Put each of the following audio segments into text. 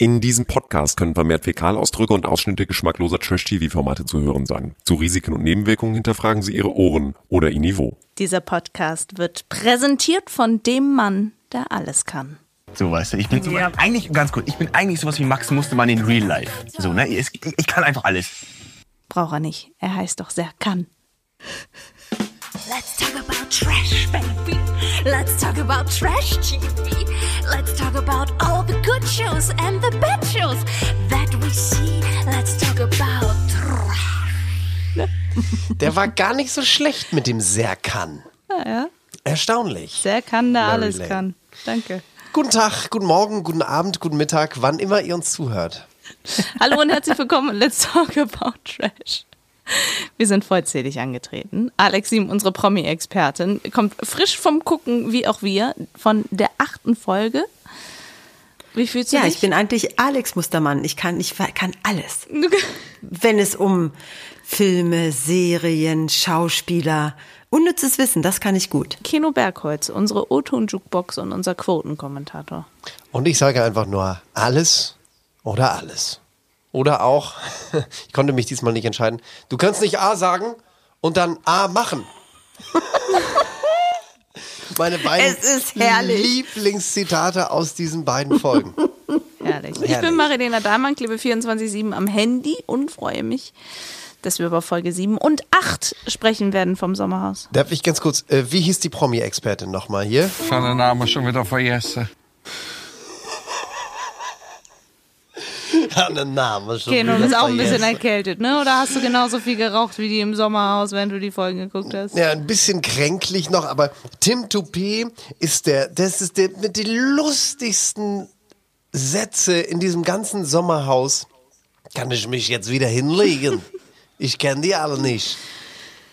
In diesem Podcast können vermehrt Fäkalausdrücke und Ausschnitte geschmackloser Trash-TV-Formate zu hören sein. Zu Risiken und Nebenwirkungen hinterfragen Sie Ihre Ohren oder Ihr Niveau. Dieser Podcast wird präsentiert von dem Mann, der alles kann. So, weißt du, ich bin so, eigentlich, ganz gut, ich bin eigentlich sowas wie Max Mustermann in Real Life. So, ne, ich, ich kann einfach alles. Braucht er nicht. Er heißt doch sehr kann. Let's talk about trash, baby. Let's talk about trash TV. Let's talk about all the good shows and the bad shows that we see. Let's talk about trash. Der war gar nicht so schlecht mit dem Serkan. Ja, ja. Erstaunlich. Sehr kann, der Mary alles Lane. kann. Danke. Guten Tag, guten Morgen, guten Abend, guten Mittag, wann immer ihr uns zuhört. Hallo und herzlich willkommen. Let's talk about trash. Wir sind vollzählig angetreten. Alex Sieben, unsere Promi-Expertin, kommt frisch vom Gucken, wie auch wir, von der achten Folge. Wie fühlst du Ja, dich? ich bin eigentlich Alex Mustermann. Ich kann, ich kann alles. Wenn es um Filme, Serien, Schauspieler, unnützes Wissen, das kann ich gut. Kino Bergholz, unsere O-Ton-Jukebox und unser Quotenkommentator. Und ich sage einfach nur alles oder alles. Oder auch, ich konnte mich diesmal nicht entscheiden, du kannst nicht A sagen und dann A machen. Meine beiden Es ist herrlich. Lieblingszitate aus diesen beiden Folgen. Herrlich. Ich Herrlich. bin Marilena Dahlmann, klebe 24-7 am Handy und freue mich, dass wir über Folge 7 und 8 sprechen werden vom Sommerhaus. Darf ich ganz kurz, äh, wie hieß die Promi-Expertin nochmal hier? Van den Namen schon wieder vergessen. Ja, einen Namen schon Okay, du wieder bist auch ein bisschen erkältet, ne? Oder hast du genauso viel geraucht wie die im Sommerhaus, wenn du die Folgen geguckt hast? Ja, ein bisschen kränklich noch, aber Tim Toupé ist der, das ist der mit den lustigsten Sätze in diesem ganzen Sommerhaus. Kann ich mich jetzt wieder hinlegen? Ich kenne die alle nicht.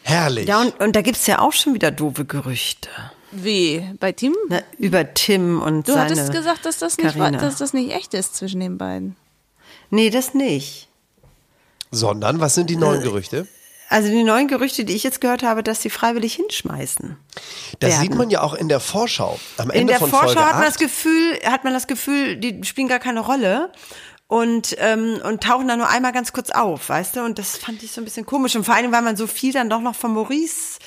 Herrlich. Ja, und, und da gibt's ja auch schon wieder doofe Gerüchte. Wie? Bei Tim? Ne, über Tim und Du seine hattest gesagt, dass das, nicht, Carina. dass das nicht echt ist zwischen den beiden. Nee, das nicht. Sondern, was sind die neuen Gerüchte? Also die neuen Gerüchte, die ich jetzt gehört habe, dass sie freiwillig hinschmeißen. Das werden. sieht man ja auch in der Vorschau. Am Ende In der von Vorschau Folge hat man 8. das Gefühl, hat man das Gefühl, die spielen gar keine Rolle und ähm, und tauchen dann nur einmal ganz kurz auf, weißt du? Und das fand ich so ein bisschen komisch und vor allem, weil man so viel dann doch noch von Maurice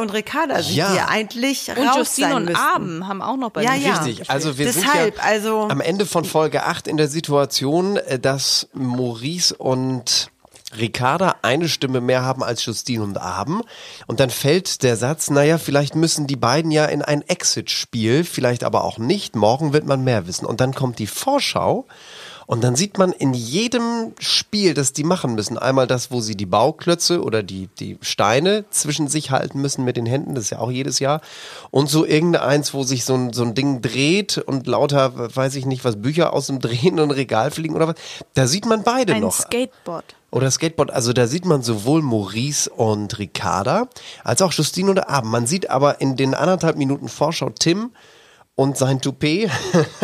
und Ricarda sieht, Ja. ja eigentlich Und raus Justine sein und müssten. Abend haben auch noch bei Ja, ja. Richtig, also wir Deshalb, sind ja also- am Ende von Folge 8 in der Situation, äh, dass Maurice und Ricarda eine Stimme mehr haben als Justine und Abend. Und dann fällt der Satz, naja, vielleicht müssen die beiden ja in ein Exit-Spiel, vielleicht aber auch nicht. Morgen wird man mehr wissen. Und dann kommt die Vorschau. Und dann sieht man in jedem Spiel, das die machen müssen, einmal das, wo sie die Bauklötze oder die, die Steine zwischen sich halten müssen mit den Händen, das ist ja auch jedes Jahr. Und so irgendeins, wo sich so ein, so ein Ding dreht und lauter, weiß ich nicht, was Bücher aus dem drehenden Regal fliegen oder was. Da sieht man beide Ein noch. Skateboard. Oder Skateboard, also da sieht man sowohl Maurice und Ricarda als auch Justine und Abend. Man sieht aber in den anderthalb Minuten Vorschau Tim und sein Toupet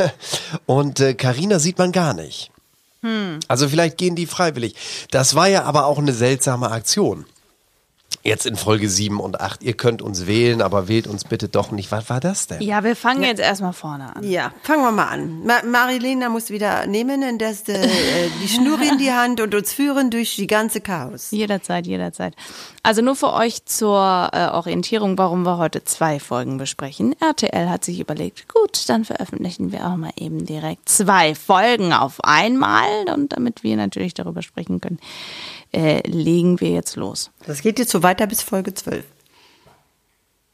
und äh, Carina sieht man gar nicht. Also vielleicht gehen die freiwillig. Das war ja aber auch eine seltsame Aktion. Jetzt in Folge 7 und 8. Ihr könnt uns wählen, aber wählt uns bitte doch nicht. Was war das denn? Ja, wir fangen jetzt erstmal vorne an. Ja, fangen wir mal an. Ma Marilena muss wieder nehmen, in das, äh, die Schnur in die Hand und uns führen durch die ganze Chaos. Jederzeit, jederzeit. Also nur für euch zur äh, Orientierung, warum wir heute zwei Folgen besprechen. RTL hat sich überlegt, gut, dann veröffentlichen wir auch mal eben direkt zwei Folgen auf einmal. Und damit wir natürlich darüber sprechen können, äh, legen wir jetzt los. Das geht jetzt so weiter bis Folge 12.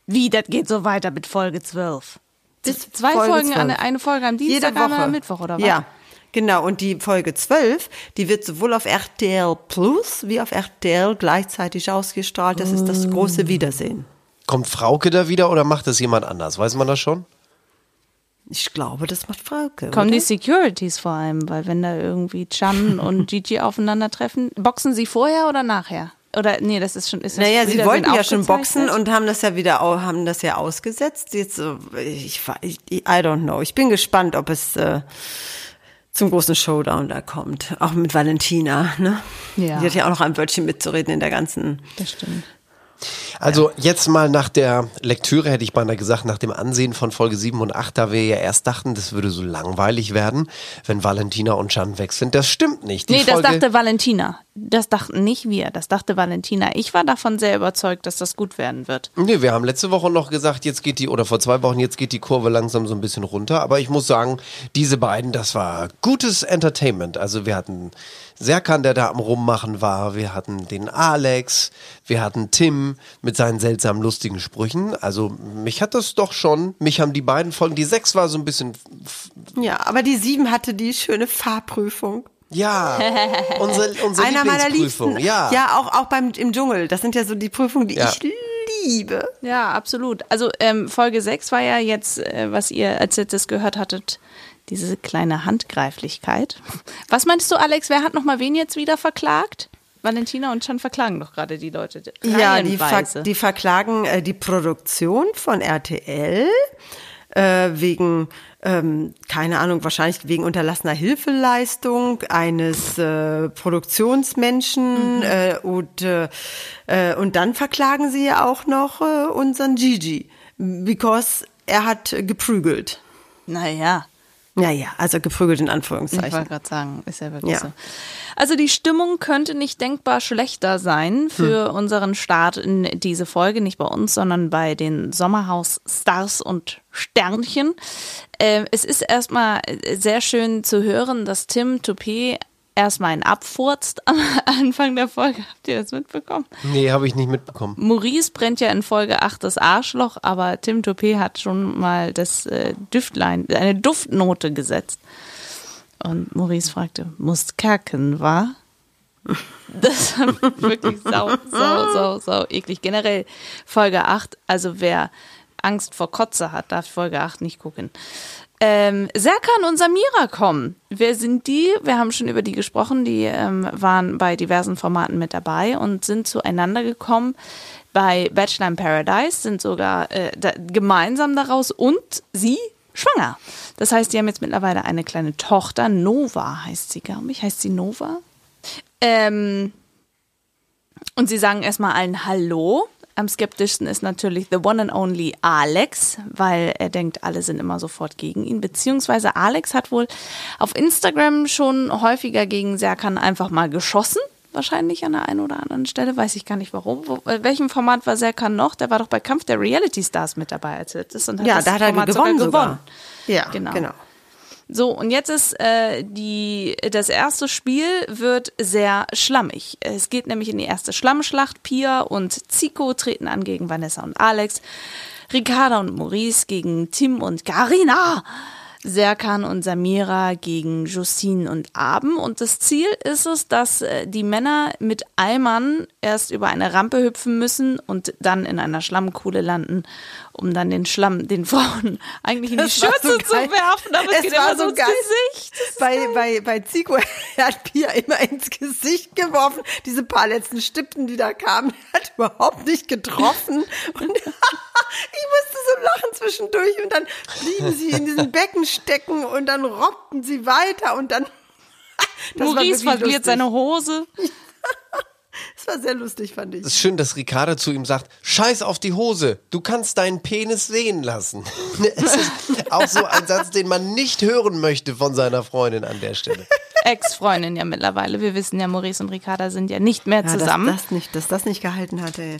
Wie, das geht so weiter mit Folge 12? Bis zwei Folge Folgen, 12. eine, eine Folge am Dienstag, Jede Woche. eine am Mittwoch, oder was? Ja, genau. Und die Folge 12, die wird sowohl auf RTL Plus wie auf RTL gleichzeitig ausgestrahlt. Das ist das große Wiedersehen. Kommt Frauke da wieder oder macht das jemand anders? Weiß man das schon? Ich glaube, das macht Frauke. Kommen oder? die Securities vor allem, weil wenn da irgendwie Chan und Gigi aufeinandertreffen, boxen sie vorher oder nachher? Oder nee, das ist schon ist Naja, sie wollten ja schon boxen und haben das ja wieder haben das ja ausgesetzt. Jetzt so, ich, ich I don't know. Ich bin gespannt, ob es äh, zum großen Showdown da kommt. Auch mit Valentina, ne? Ja. Die hat ja auch noch ein Wörtchen mitzureden in der ganzen. das stimmt. Also jetzt mal nach der Lektüre hätte ich beinahe gesagt, nach dem Ansehen von Folge 7 und 8, da wir ja erst dachten, das würde so langweilig werden, wenn Valentina und Jan weg sind. Das stimmt nicht. Die nee, das Folge, dachte Valentina. Das dachten nicht wir, das dachte Valentina. Ich war davon sehr überzeugt, dass das gut werden wird. Nee, wir haben letzte Woche noch gesagt, jetzt geht die, oder vor zwei Wochen, jetzt geht die Kurve langsam so ein bisschen runter. Aber ich muss sagen, diese beiden, das war gutes Entertainment. Also wir hatten Serkan, der da am Rummachen war. Wir hatten den Alex. Wir hatten Tim mit seinen seltsamen, lustigen Sprüchen. Also mich hat das doch schon, mich haben die beiden Folgen, die sechs war so ein bisschen, Ja, aber die sieben hatte die schöne Fahrprüfung. ja, unsere, unsere Einer meiner Lieblingsprüfung. liebsten. Ja. ja, auch, auch beim im Dschungel. Das sind ja so die Prüfungen, die Ja. ich liebe. Ja, absolut. Also ähm, Folge 6 war ja jetzt, äh, was ihr, als ihr das gehört hattet, diese kleine Handgreiflichkeit. Was meinst du, Alex, wer hat nochmal wen jetzt wieder verklagt? Valentina und Chan verklagen doch gerade die Leute. Ja, die, ver die verklagen äh, die Produktion von RTL äh, wegen, ähm, keine Ahnung, wahrscheinlich wegen unterlassener Hilfeleistung eines äh, Produktionsmenschen äh, und, äh, äh, und dann verklagen sie ja auch noch äh, unseren Gigi, because er hat geprügelt. Naja, Naja, also geprügelt in ich Anführungszeichen. wollte gerade sagen, ist ja wirklich Ja. so. Also die Stimmung könnte nicht denkbar schlechter sein für unseren Start in diese Folge, nicht bei uns, sondern bei den Sommerhaus-Stars und Sternchen. Ähm, es ist erstmal sehr schön zu hören, dass Tim Toupet erstmal einen abfurzt am Anfang der Folge. Habt ihr das mitbekommen? Nee, habe ich nicht mitbekommen. Maurice brennt ja in Folge 8 das Arschloch, aber Tim Toupet hat schon mal das äh, Düftlein, eine Duftnote gesetzt. Und Maurice fragte, muss kacken, wa? Das war wirklich sau, sau, sau, sau eklig. Generell Folge 8, also wer Angst vor Kotze hat, darf Folge 8 nicht gucken. Ähm, Serkan und Samira kommen. Wer sind die? Wir haben schon über die gesprochen. Die ähm, waren bei diversen Formaten mit dabei und sind zueinander gekommen. Bei Bachelor in Paradise sind sogar äh, da, gemeinsam daraus und sie schwanger. Das heißt, die haben jetzt mittlerweile eine kleine Tochter. Nova heißt sie, glaube ich. Heißt sie Nova? Ähm, und sie sagen erstmal allen Hallo. Am skeptischsten ist natürlich the one and only Alex, weil er denkt, alle sind immer sofort gegen ihn. Beziehungsweise Alex hat wohl auf Instagram schon häufiger gegen Serkan einfach mal geschossen. Wahrscheinlich an der einen oder anderen Stelle, weiß ich gar nicht warum. Wo, äh, welchem Format war Serkan noch? Der war doch bei Kampf der Reality Stars mit dabei als letztes und hat Ja, das da hat er Format gewonnen sogar sogar. Ja, Genau. genau. So, und jetzt ist äh, die, das erste Spiel wird sehr schlammig. Es geht nämlich in die erste Schlammschlacht. Pia und Zico treten an gegen Vanessa und Alex. Ricarda und Maurice gegen Tim und Karina. Serkan und Samira gegen Justine und Aben. Und das Ziel ist es, dass äh, die Männer mit Eimern erst über eine Rampe hüpfen müssen und dann in einer Schlammkuhle landen, um dann den Schlamm den Frauen eigentlich in die Schürze so zu geil. werfen. Aber es, Es war so geil. Gesicht. Bei, bei, bei Zico hat Pia immer ins Gesicht geworfen. Diese paar letzten Stippen, die da kamen, hat überhaupt nicht getroffen. Und ich musste so lachen zwischendurch. Und dann blieben sie in diesem Becken stecken und dann rockten sie weiter und dann. Maurice verliert lustig. seine Hose. Das war sehr lustig, fand ich. Es ist schön, dass Ricarda zu ihm sagt, scheiß auf die Hose, du kannst deinen Penis sehen lassen. Es ist auch so ein Satz, den man nicht hören möchte von seiner Freundin an der Stelle. Ex-Freundin ja mittlerweile. Wir wissen ja, Maurice und Ricarda sind ja nicht mehr Ja, zusammen. Dass das, nicht, dass das nicht gehalten hat, ey.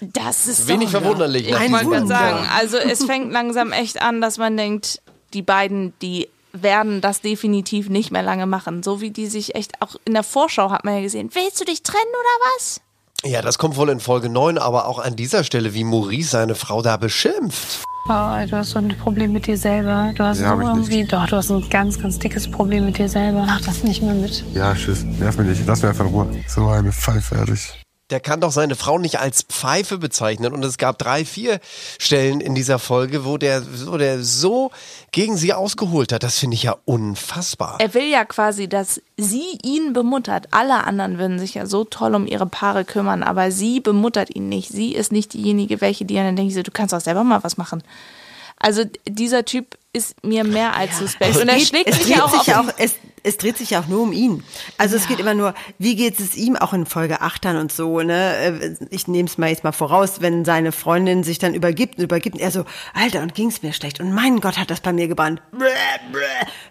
Das ist Wenig doch- verwunderlich. Ich wollte gerade Wunder. sagen, also es fängt langsam echt an, dass man denkt, die beiden, die werden das definitiv nicht mehr lange machen. So wie die sich echt, auch in der Vorschau hat man ja gesehen, willst du dich trennen oder was? Ja, das kommt wohl in Folge 9, aber auch an dieser Stelle, wie Maurice seine Frau da beschimpft. Oh, du hast so ein Problem mit dir selber. Du hast Ja, nicht. irgendwie, doch, du hast ein ganz, ganz dickes Problem mit dir selber. Mach das nicht mehr mit. Ja, tschüss. Nerv mich nicht. Lass mich einfach in Ruhe. So eine Pfeife, ehrlich. Der kann doch seine Frau nicht als Pfeife bezeichnen. Und es gab drei, vier Stellen in dieser Folge, wo der, wo der so gegen sie ausgeholt hat. Das finde ich ja unfassbar. Er will ja quasi, dass sie ihn bemuttert. Alle anderen würden sich ja so toll um ihre Paare kümmern, aber sie bemuttert ihn nicht. Sie ist nicht diejenige, welche die dann denkt, so, du kannst auch selber mal was machen. Also dieser Typ ist mir mehr als suspekt. Und er schlägt es sich ja auch sich ja auch, es, es dreht sich ja auch nur um ihn. Also es geht immer nur, wie geht es ihm auch in Folge 8 dann und so, ne? Äh, Ich nehme es mal jetzt mal voraus, wenn seine Freundin sich dann übergibt und übergibt und er so, Alter, und ging's mir schlecht und mein Gott hat das bei mir gebrannt. Bräh, bräh.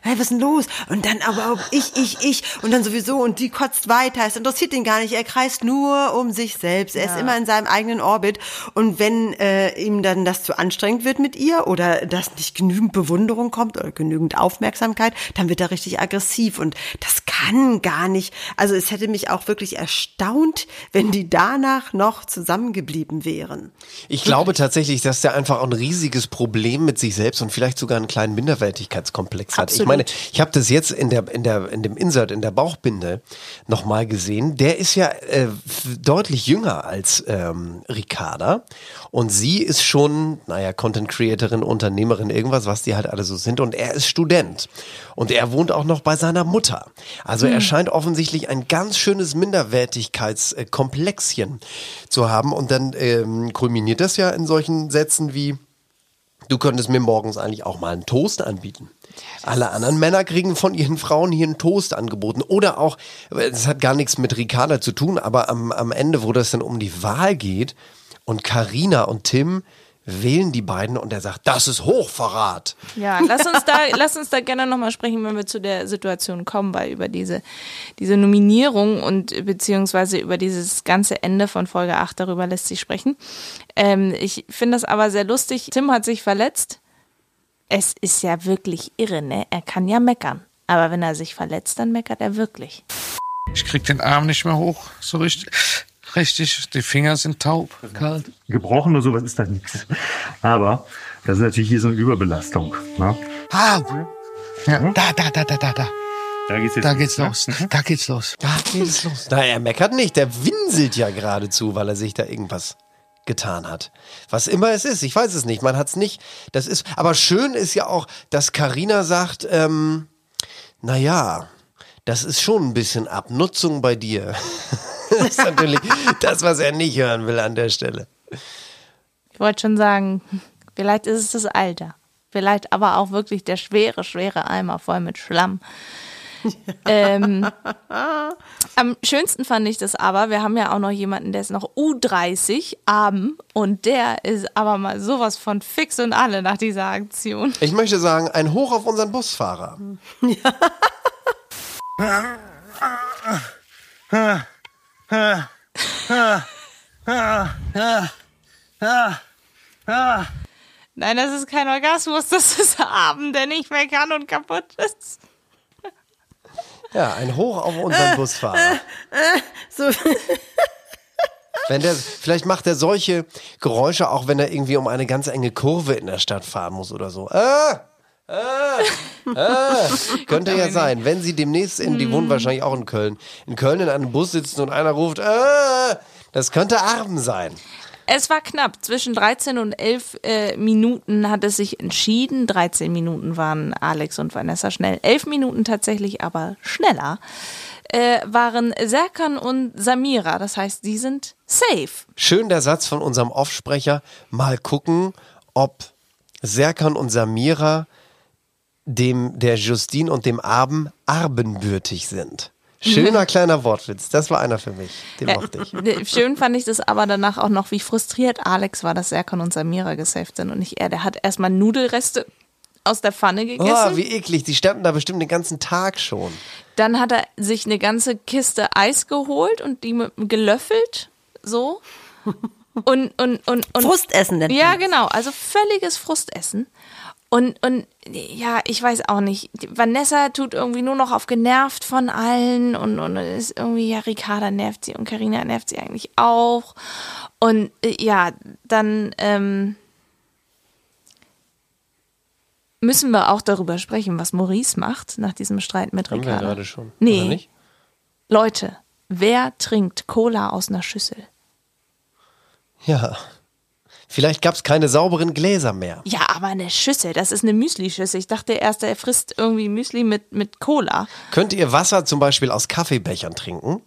Hey, was ist denn los? Und dann aber auch ich, ich, ich und dann sowieso und die kotzt weiter. Es interessiert ihn gar nicht. Er kreist nur um sich selbst. Er ist immer in seinem eigenen Orbit und wenn äh, ihm dann das zu anstrengend wird mit ihr oder dass nicht genügend Bewunderung kommt oder genügend Aufmerksamkeit, dann wird er richtig aggressiv und das kann gar nicht. Also es hätte mich auch wirklich erstaunt, wenn die danach noch zusammengeblieben wären. Ich glaube tatsächlich, dass der einfach auch ein riesiges Problem mit sich selbst und vielleicht sogar einen kleinen Minderwertigkeitskomplex hat. Ich Absolut. meine, ich habe das jetzt in der in der in dem Insert in der Bauchbinde noch mal gesehen. Der ist ja äh, deutlich jünger als ähm, Ricarda und sie ist schon, naja, Content Creatorin, Unternehmerin, irgendwas, was die halt alle so sind. Und er ist Student und er wohnt auch noch bei seiner Mutter. Also er scheint offensichtlich ein ganz schönes Minderwertigkeitskomplexchen zu haben und dann ähm, kulminiert das ja in solchen Sätzen wie Du könntest mir morgens eigentlich auch mal einen Toast anbieten. Alle anderen Männer kriegen von ihren Frauen hier einen Toast angeboten. Oder auch, das hat gar nichts mit Ricarda zu tun, aber am, am Ende, wo das dann um die Wahl geht und Karina und Tim wählen die beiden und er sagt, das ist Hochverrat. Ja, lass uns da, lass uns da gerne nochmal sprechen, wenn wir zu der Situation kommen, weil über diese, diese Nominierung und beziehungsweise über dieses ganze Ende von Folge 8, darüber lässt sich sprechen. Ähm, ich finde das aber sehr lustig. Tim hat sich verletzt. Es ist ja wirklich irre, ne? Er kann ja meckern. Aber wenn er sich verletzt, dann meckert er wirklich. Ich krieg den Arm nicht mehr hoch, so richtig. Richtig, die Finger sind taub, kalt. gebrochen oder sowas ist da nichts. Aber das ist natürlich hier so eine Überbelastung. Ne? Ah, ja, da, da, da, da, da, da. Da geht's jetzt Da geht's ne? los. Da geht's los. Da geht's los. Na, er meckert nicht, der winselt ja geradezu, weil er sich da irgendwas getan hat. Was immer es ist, ich weiß es nicht, man hat's nicht. Das ist, aber schön ist ja auch, dass Karina sagt, ähm, na ja, das ist schon ein bisschen Abnutzung bei dir. das ist natürlich das, was er nicht hören will an der Stelle. Ich wollte schon sagen, vielleicht ist es das Alter. Vielleicht aber auch wirklich der schwere, schwere Eimer voll mit Schlamm. ähm, am schönsten fand ich das aber, wir haben ja auch noch jemanden, der ist noch U30, Abend, und der ist aber mal sowas von fix und alle nach dieser Aktion. Ich möchte sagen, ein Hoch auf unseren Busfahrer. Nein, das ist kein Orgasmus, das ist Abend, der nicht mehr kann und kaputt ist. Ja, ein Hoch auf unseren Busfahrer. So, Wenn der, vielleicht macht er solche Geräusche, auch wenn er irgendwie um eine ganz enge Kurve in der Stadt fahren muss oder so. Ah, ah, ah. Könnte ja sein, wenn sie demnächst in, die wohnen wahrscheinlich auch in Köln, in Köln in einem Bus sitzen und einer ruft, ah, das könnte Arben sein. Es war knapp. Zwischen 13 und 11 äh, Minuten hat es sich entschieden. 13 Minuten waren Alex und Vanessa schnell. 11 Minuten tatsächlich aber schneller äh, waren Serkan und Samira. Das heißt, die sind safe. Schön der Satz von unserem Offsprecher. Mal gucken, ob Serkan und Samira dem der Justine und dem Arben arbenbürtig sind. Schöner kleiner Wortwitz. Das war einer für mich. Den mochte ich. Äh, Schön fand ich das aber danach auch noch, wie frustriert Alex war, dass Serkan und Samira gesaved sind und nicht er. Der hat erstmal Nudelreste aus der Pfanne gegessen. Oh, wie eklig. Die standen da bestimmt den ganzen Tag schon. Dann hat er sich eine ganze Kiste Eis geholt und die mit, gelöffelt, so. Und, und, und, und Frustessen nennt Ja, genau. Also völliges Frustessen. Und, und ja, ich weiß auch nicht. Vanessa tut irgendwie nur noch auf genervt von allen und, und ist irgendwie, ja, Ricarda nervt sie und Karina nervt sie eigentlich auch. Und äh, ja, dann ähm, müssen wir auch darüber sprechen, was Maurice macht nach diesem Streit mit Haben wir Ricarda. gerade schon. Nee. Oder nicht? Leute, wer trinkt Cola aus einer Schüssel? Ja. Vielleicht gab es keine sauberen Gläser mehr. Ja, aber eine Schüssel, das ist eine Müsli-Schüssel. Ich dachte erst, er frisst irgendwie Müsli mit, mit Cola. Könnt ihr Wasser zum Beispiel aus Kaffeebechern trinken?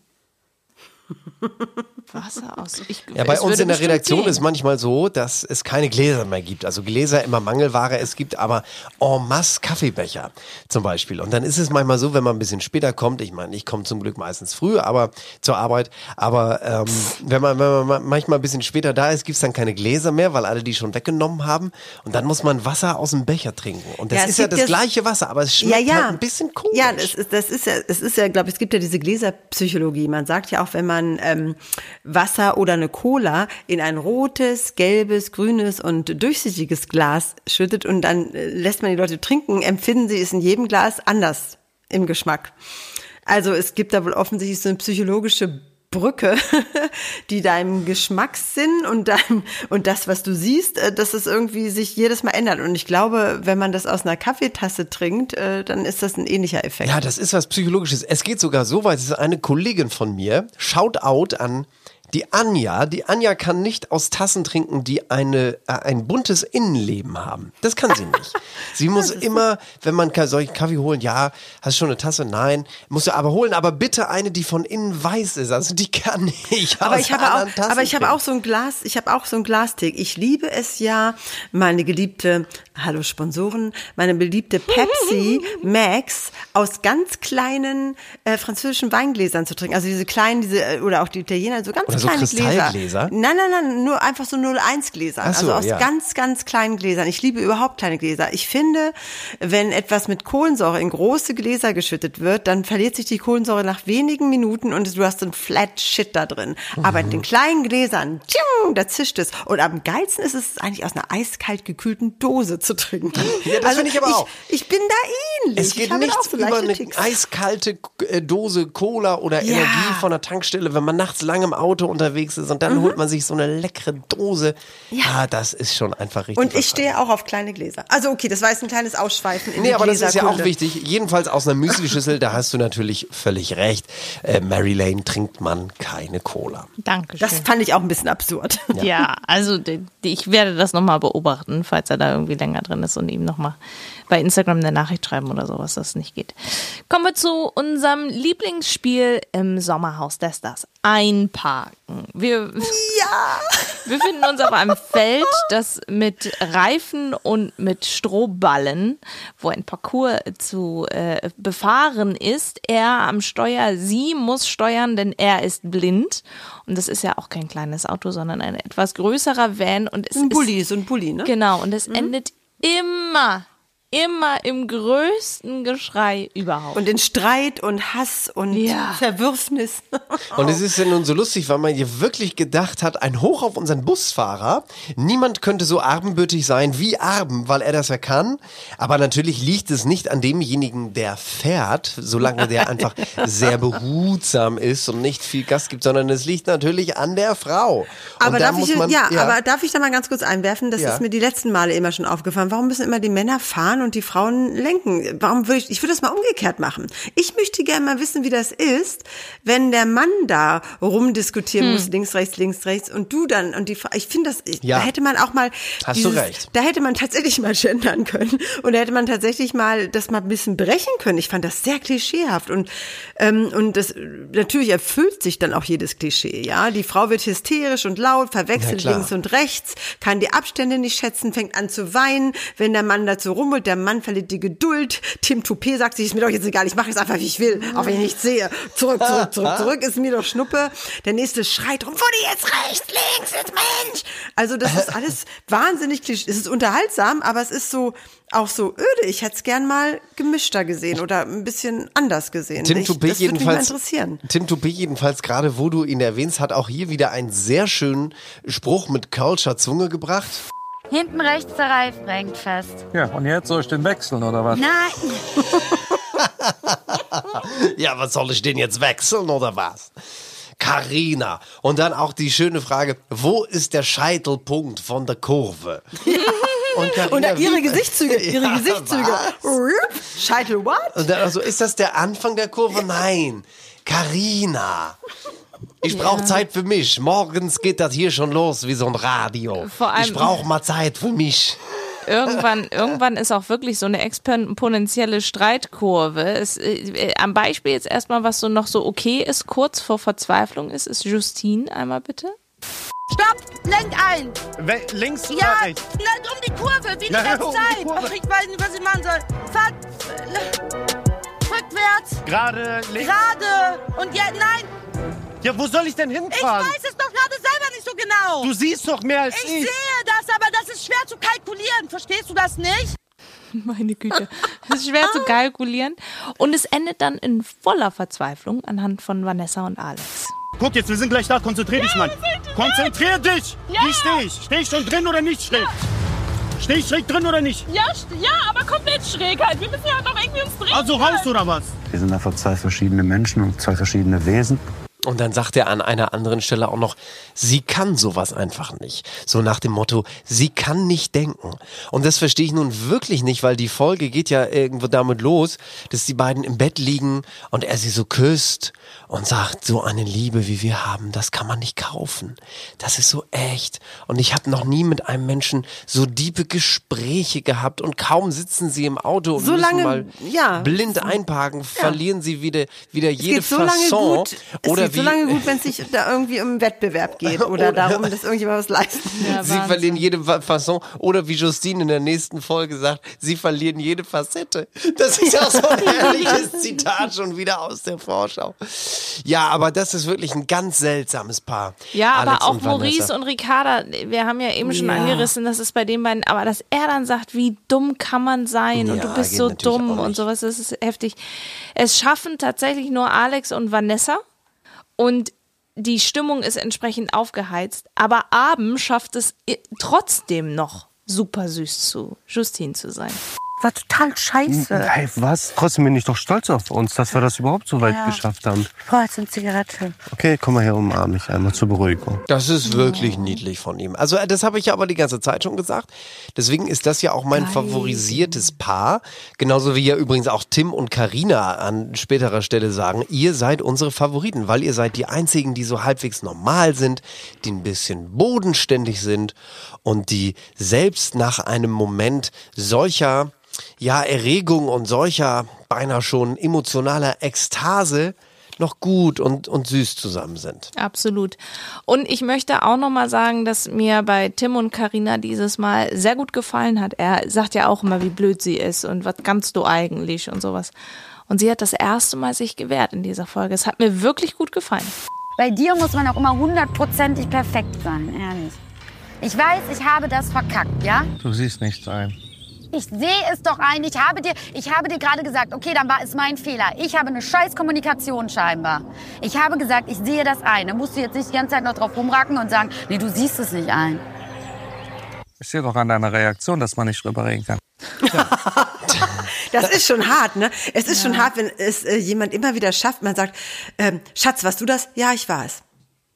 Wasser aus. Ich, Ja, bei uns in der Redaktion gehen. ist manchmal so, dass es keine Gläser mehr gibt. Also Gläser immer Mangelware. Es gibt aber en masse Kaffeebecher zum Beispiel. Und dann ist es manchmal so, wenn man ein bisschen später kommt, ich meine, ich komme zum Glück meistens früh, aber zur Arbeit, aber ähm, wenn, man, wenn man ma- manchmal ein bisschen später da ist, gibt es dann keine Gläser mehr, weil alle die schon weggenommen haben. Und dann muss man Wasser aus dem Becher trinken. Und das Ja, ist ja das ja- gleiche Wasser, aber es schmeckt halt ein bisschen komisch. Ja, das das ist ja, es ist ja, glaube ich, es gibt ja diese Gläserpsychologie. Man sagt ja auch, wenn man ähm, Wasser oder eine Cola in ein rotes, gelbes, grünes und durchsichtiges Glas schüttet und dann äh, lässt man die Leute trinken, empfinden sie es in jedem Glas anders im Geschmack. Also es gibt da wohl offensichtlich so eine psychologische Brücke, die deinem Geschmackssinn und deinem, und das, was du siehst, äh, dass es irgendwie sich jedes Mal ändert. Und ich glaube, wenn man das aus einer Kaffeetasse trinkt, äh, dann ist das ein ähnlicher Effekt. Ja, das ist was Psychologisches. Es geht sogar so weit, es ist eine Kollegin von mir, shout out an die Anja. Die Anja kann nicht aus Tassen trinken, die eine, äh, ein buntes Innenleben haben. Das kann sie nicht. Sie muss immer, wenn man ich Kaffee holen, ja, hast du schon eine Tasse? Nein. Musst du aber holen, aber bitte eine, die von innen weiß ist. Also die kann nicht aber ich habe auch, Tassen aber ich habe auch so ein Glas, ich habe auch so ein Glastick. Ich liebe es ja, meine geliebte, hallo Sponsoren, meine beliebte Pepsi Max aus ganz kleinen äh, französischen Weingläsern zu trinken. Also diese kleinen, diese äh, oder auch die Italiener, so ganz Oder so kleine Kristallgläser? Gläser. Nein, nein, nein, nur einfach so 01 Gläser. Ach so, also aus ja. ganz, ganz kleinen Gläsern. Ich liebe überhaupt kleine Gläser. Ich finde, wenn etwas mit Kohlensäure in große Gläser geschüttet wird, dann verliert sich die Kohlensäure nach wenigen Minuten und du hast so ein Flat Shit da drin. Aber Mhm. in den kleinen Gläsern, tsching, da zischt es. Und am geilsten ist es eigentlich aus einer eiskalt gekühlten Dose zu trinken. Ja, das finde ich aber auch. Ich, ich bin da ähnlich. Es geht nichts so über eine Ticks. eiskalte äh, Dose Cola oder Ja. Energie von der Tankstelle, wenn man nachts lang im Auto unterwegs ist und dann holt man sich so eine leckere Dose. Mhm. Ja. Ah, das ist schon einfach richtig. Und ich stehe auch auf kleine Gläser. Also okay, das war jetzt ein kleines Ausschweifen in Nee, die aber das ist ja auch wichtig. Jedenfalls aus einer Müslischüssel, da hast du natürlich völlig recht. Äh, Mary Lane trinkt man keine Cola. Dankeschön. Das fand ich auch ein bisschen absurd. Ja, also die, die, ich werde das nochmal beobachten, falls er da irgendwie länger drin ist und ihm nochmal bei Instagram eine Nachricht schreiben oder sowas, das nicht geht. Kommen wir zu unserem Lieblingsspiel im Sommerhaus der Stars. Einparken. Wir, ja. wir befinden uns auf einem Feld, das mit Reifen und mit Strohballen, wo ein Parcours zu äh, befahren ist. Er am Steuer, sie muss steuern, denn er ist blind. Und das ist ja auch kein kleines Auto, sondern ein etwas größerer Van. Und es Ein ist, Bulli, so ein Bulli, ne? Genau, und es endet immer, immer im größten Geschrei überhaupt. Und in Streit und Hass und Ja. Verwürfnis. Und es ist ja nun so lustig, weil man hier wirklich gedacht hat, ein Hoch auf unseren Busfahrer. Niemand könnte so arbenbürtig sein wie Arben, weil er das ja kann. Aber natürlich liegt es nicht an demjenigen, der fährt, solange der einfach sehr behutsam ist und nicht viel Gas gibt, sondern es liegt natürlich an der Frau. Und Aber da darf ich, man, ja, aber darf ich da mal ganz kurz einwerfen? Das Ja. ist mir die letzten Male immer schon aufgefallen. Warum müssen immer die Männer fahren und die Frauen lenken? Warum würde ich, ich würde das mal umgekehrt machen. Ich möchte gerne mal wissen, wie das ist, wenn der Mann da rumdiskutieren muss, links, rechts, links, rechts, und du dann, und die Frau, ich finde das, Ja. da hätte man auch mal, Hast du recht. da hätte man tatsächlich mal gendern können und da hätte man tatsächlich mal das mal ein bisschen brechen können. Ich fand das sehr klischeehaft und, ähm, und das, natürlich erfüllt sich dann auch jedes Klischee, ja. Die Frau wird hysterisch und laut, verwechselt links und rechts, kann die Abstände nicht schätzen, fängt an zu weinen, wenn der Mann dazu rummelt, der Mann verliert die Geduld. Tim Toupet sagt sich, ist mir doch jetzt egal, ich mache es einfach, wie ich will, auch wenn ich nichts sehe. Zurück, zurück, zurück, zurück, ist mir doch Schnuppe. Der nächste schreit rum, die jetzt rechts, links, jetzt Mensch. Also das ist alles wahnsinnig klischee. Es ist unterhaltsam, aber es ist so, auch so öde. Ich hätte es gern mal gemischter gesehen oder ein bisschen anders gesehen. Tim ich, Toupet das jedenfalls, interessieren. Tim Toupet jedenfalls, gerade wo du ihn erwähnst, hat auch hier wieder einen sehr schönen Spruch mit Kölscher Zunge gebracht. Hinten rechts der Reifen hängt fest. Ja, und jetzt soll ich den wechseln, oder was? Nein. Ja, was soll ich den jetzt wechseln oder was? Carina. Und dann auch die schöne Frage, wo ist der Scheitelpunkt von der Kurve? Und, Carina, Und dann ihre Gesichtszüge, ihre Ja, Gesichtszüge. was? Scheitel what? Und dann also, ist das der Anfang der Kurve? Nein. Carina. Ich brauche Zeit für mich. Morgens geht das hier schon los wie so ein Radio. Vor allem- ich brauche mal Zeit für mich. irgendwann, irgendwann ist auch wirklich so eine exponentielle Streitkurve. Es, äh, am Beispiel jetzt erstmal, was so noch so okay ist, kurz vor Verzweiflung ist, ist Justine. Einmal bitte. Stopp! Lenk ein! links Ja, oder rechts? lenk um die Kurve, wie die Ja, ganze um die Zeit. Kurve. Ach, ich weiß nicht, was ich machen soll. Fahr... Rückwärts! Gerade links. Gerade! Und jetzt, nein! Ja, wo soll ich denn Ich hinfahren? weiß es doch gerade selber nicht so genau! Du siehst doch mehr als ich ich. sehe das, aber das ist schwer zu kalkulieren. Verstehst du das nicht? Meine Güte. Das ist schwer zu kalkulieren. Und es endet dann in voller Verzweiflung anhand von Vanessa und Alex. Guck jetzt, wir sind gleich da. Konzentrier dich, Mann. Konzentrier dich! Wie steh ich? Steh ich schon drin oder nicht schräg? Steh ich schräg drin oder nicht? Ja, ja, aber komplett schräg halt. Wir müssen ja doch irgendwie uns drehen. Also raus oder was? Wir sind einfach zwei verschiedene Menschen und zwei verschiedene Wesen. Und dann sagt er an einer anderen Stelle auch noch, sie kann sowas einfach nicht. So nach dem Motto, sie kann nicht denken. Und das verstehe ich nun wirklich nicht, weil die Folge geht ja irgendwo damit los, dass die beiden im Bett liegen und er sie so küsst und sagt, so eine Liebe, wie wir haben, das kann man nicht kaufen. Das ist so echt. Und ich habe noch nie mit einem Menschen so diebe Gespräche gehabt und kaum sitzen sie im Auto und So müssen lange, mal ja. blind einparken, verlieren sie wieder, wieder Es jede so Fasson. gut, oder wie, so lange gut, wenn es sich da irgendwie um Wettbewerb geht oder Oder- darum, dass irgendjemand was leisten sie verlieren jede Fa- Fasson. Oder wie Justine in der nächsten Folge sagt, sie verlieren jede Facette. Das ist auch so ein herrliches Zitat schon wieder aus der Vorschau. Ja, aber das ist wirklich ein ganz seltsames Paar. Ja, Alex aber auch und. Maurice und Ricarda, wir haben ja eben schon Ja. angerissen, dass es bei den beiden, aber dass er dann sagt, wie dumm kann man sein und Ja, du bist so dumm und sowas, das ist heftig. Es schaffen tatsächlich nur Alex und Vanessa und die Stimmung ist entsprechend aufgeheizt, aber Abend schafft es trotzdem noch super süß zu Justine zu sein. War total scheiße. Hey, was? Trotzdem bin ich doch stolz auf uns, dass wir das überhaupt so weit Ja. geschafft haben. Ich brauche jetzt eine Zigarette. Okay, komm mal her, umarm mich einmal zur Beruhigung. Das ist wirklich niedlich von ihm. Also äh, das habe ich ja aber die ganze Zeit schon gesagt. Deswegen ist das ja auch mein favorisiertes Paar. Genauso wie ja übrigens auch Tim und Karina an späterer Stelle sagen, ihr seid unsere Favoriten, weil ihr seid die einzigen, die so halbwegs normal sind, die ein bisschen bodenständig sind und die selbst nach einem Moment solcher ja, Erregung und solcher beinahe schon emotionaler Ekstase noch gut und, und süß zusammen sind. Absolut. Und ich möchte auch noch mal sagen, dass mir bei Tim und Karina dieses Mal sehr gut gefallen hat. Er sagt ja auch immer, wie blöd sie ist und was kannst du eigentlich und sowas. Und sie hat das erste Mal sich gewehrt in dieser Folge. Es hat mir wirklich gut gefallen. Bei dir muss man auch immer hundertprozentig perfekt sein, ehrlich. Ich weiß, ich habe das verkackt, ja? Du siehst nichts ein. Ich sehe es doch ein. Ich habe dir, ich habe dir gerade gesagt, okay, dann war es mein Fehler. Ich habe eine scheiß Kommunikation scheinbar. Ich habe gesagt, ich sehe das ein. Da musst du jetzt nicht die ganze Zeit noch drauf rumracken und sagen, nee, du siehst es nicht ein. Ich sehe doch an deiner Reaktion, dass man nicht drüber reden kann. Das ist schon hart, ne? Es ist schon hart, wenn es äh, jemand immer wieder schafft. Man sagt, ähm, Schatz, warst du das? Ja, ich war es.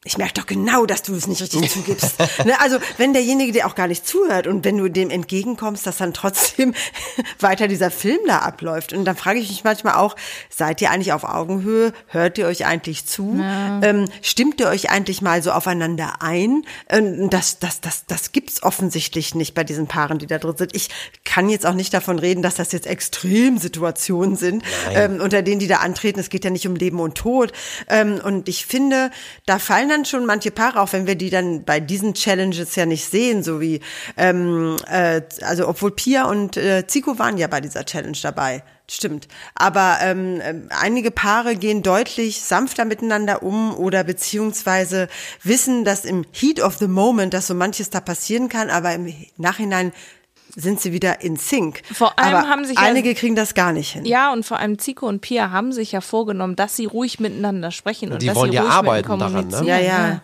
Ich merke doch genau, dass du es nicht richtig zugibst. ne? Also wenn derjenige dir auch gar nicht zuhört und wenn du dem entgegenkommst, dass dann trotzdem weiter dieser Film da abläuft. Und dann frage ich mich manchmal auch, seid ihr eigentlich auf Augenhöhe? Hört ihr euch eigentlich zu? Ähm, stimmt ihr euch eigentlich mal so aufeinander ein? Ähm, das, das, das, das gibt's offensichtlich nicht bei diesen Paaren, die da drin sind. Ich kann jetzt auch nicht davon reden, dass das jetzt Extremsituationen sind, ähm, unter denen die da antreten. Es geht ja nicht um Leben und Tod. Ähm, und ich finde, da fallen dann schon manche Paare, auch wenn wir die dann bei diesen Challenges ja nicht sehen, so wie, ähm, äh, also obwohl Pia und äh, Zico waren ja bei dieser Challenge dabei. Stimmt. Aber ähm, ähm, einige Paare gehen deutlich sanfter miteinander um oder beziehungsweise wissen, dass im Heat of the Moment, dass so manches da passieren kann, aber im Nachhinein sind sie wieder in Sync. Vor allem aber haben sich ja- einige kriegen das gar nicht hin. Ja, und vor allem Zico und Pia haben sich ja vorgenommen, dass sie ruhig miteinander sprechen und Die dass wollen sie ja ruhig arbeiten daran, ne? Ja, ja.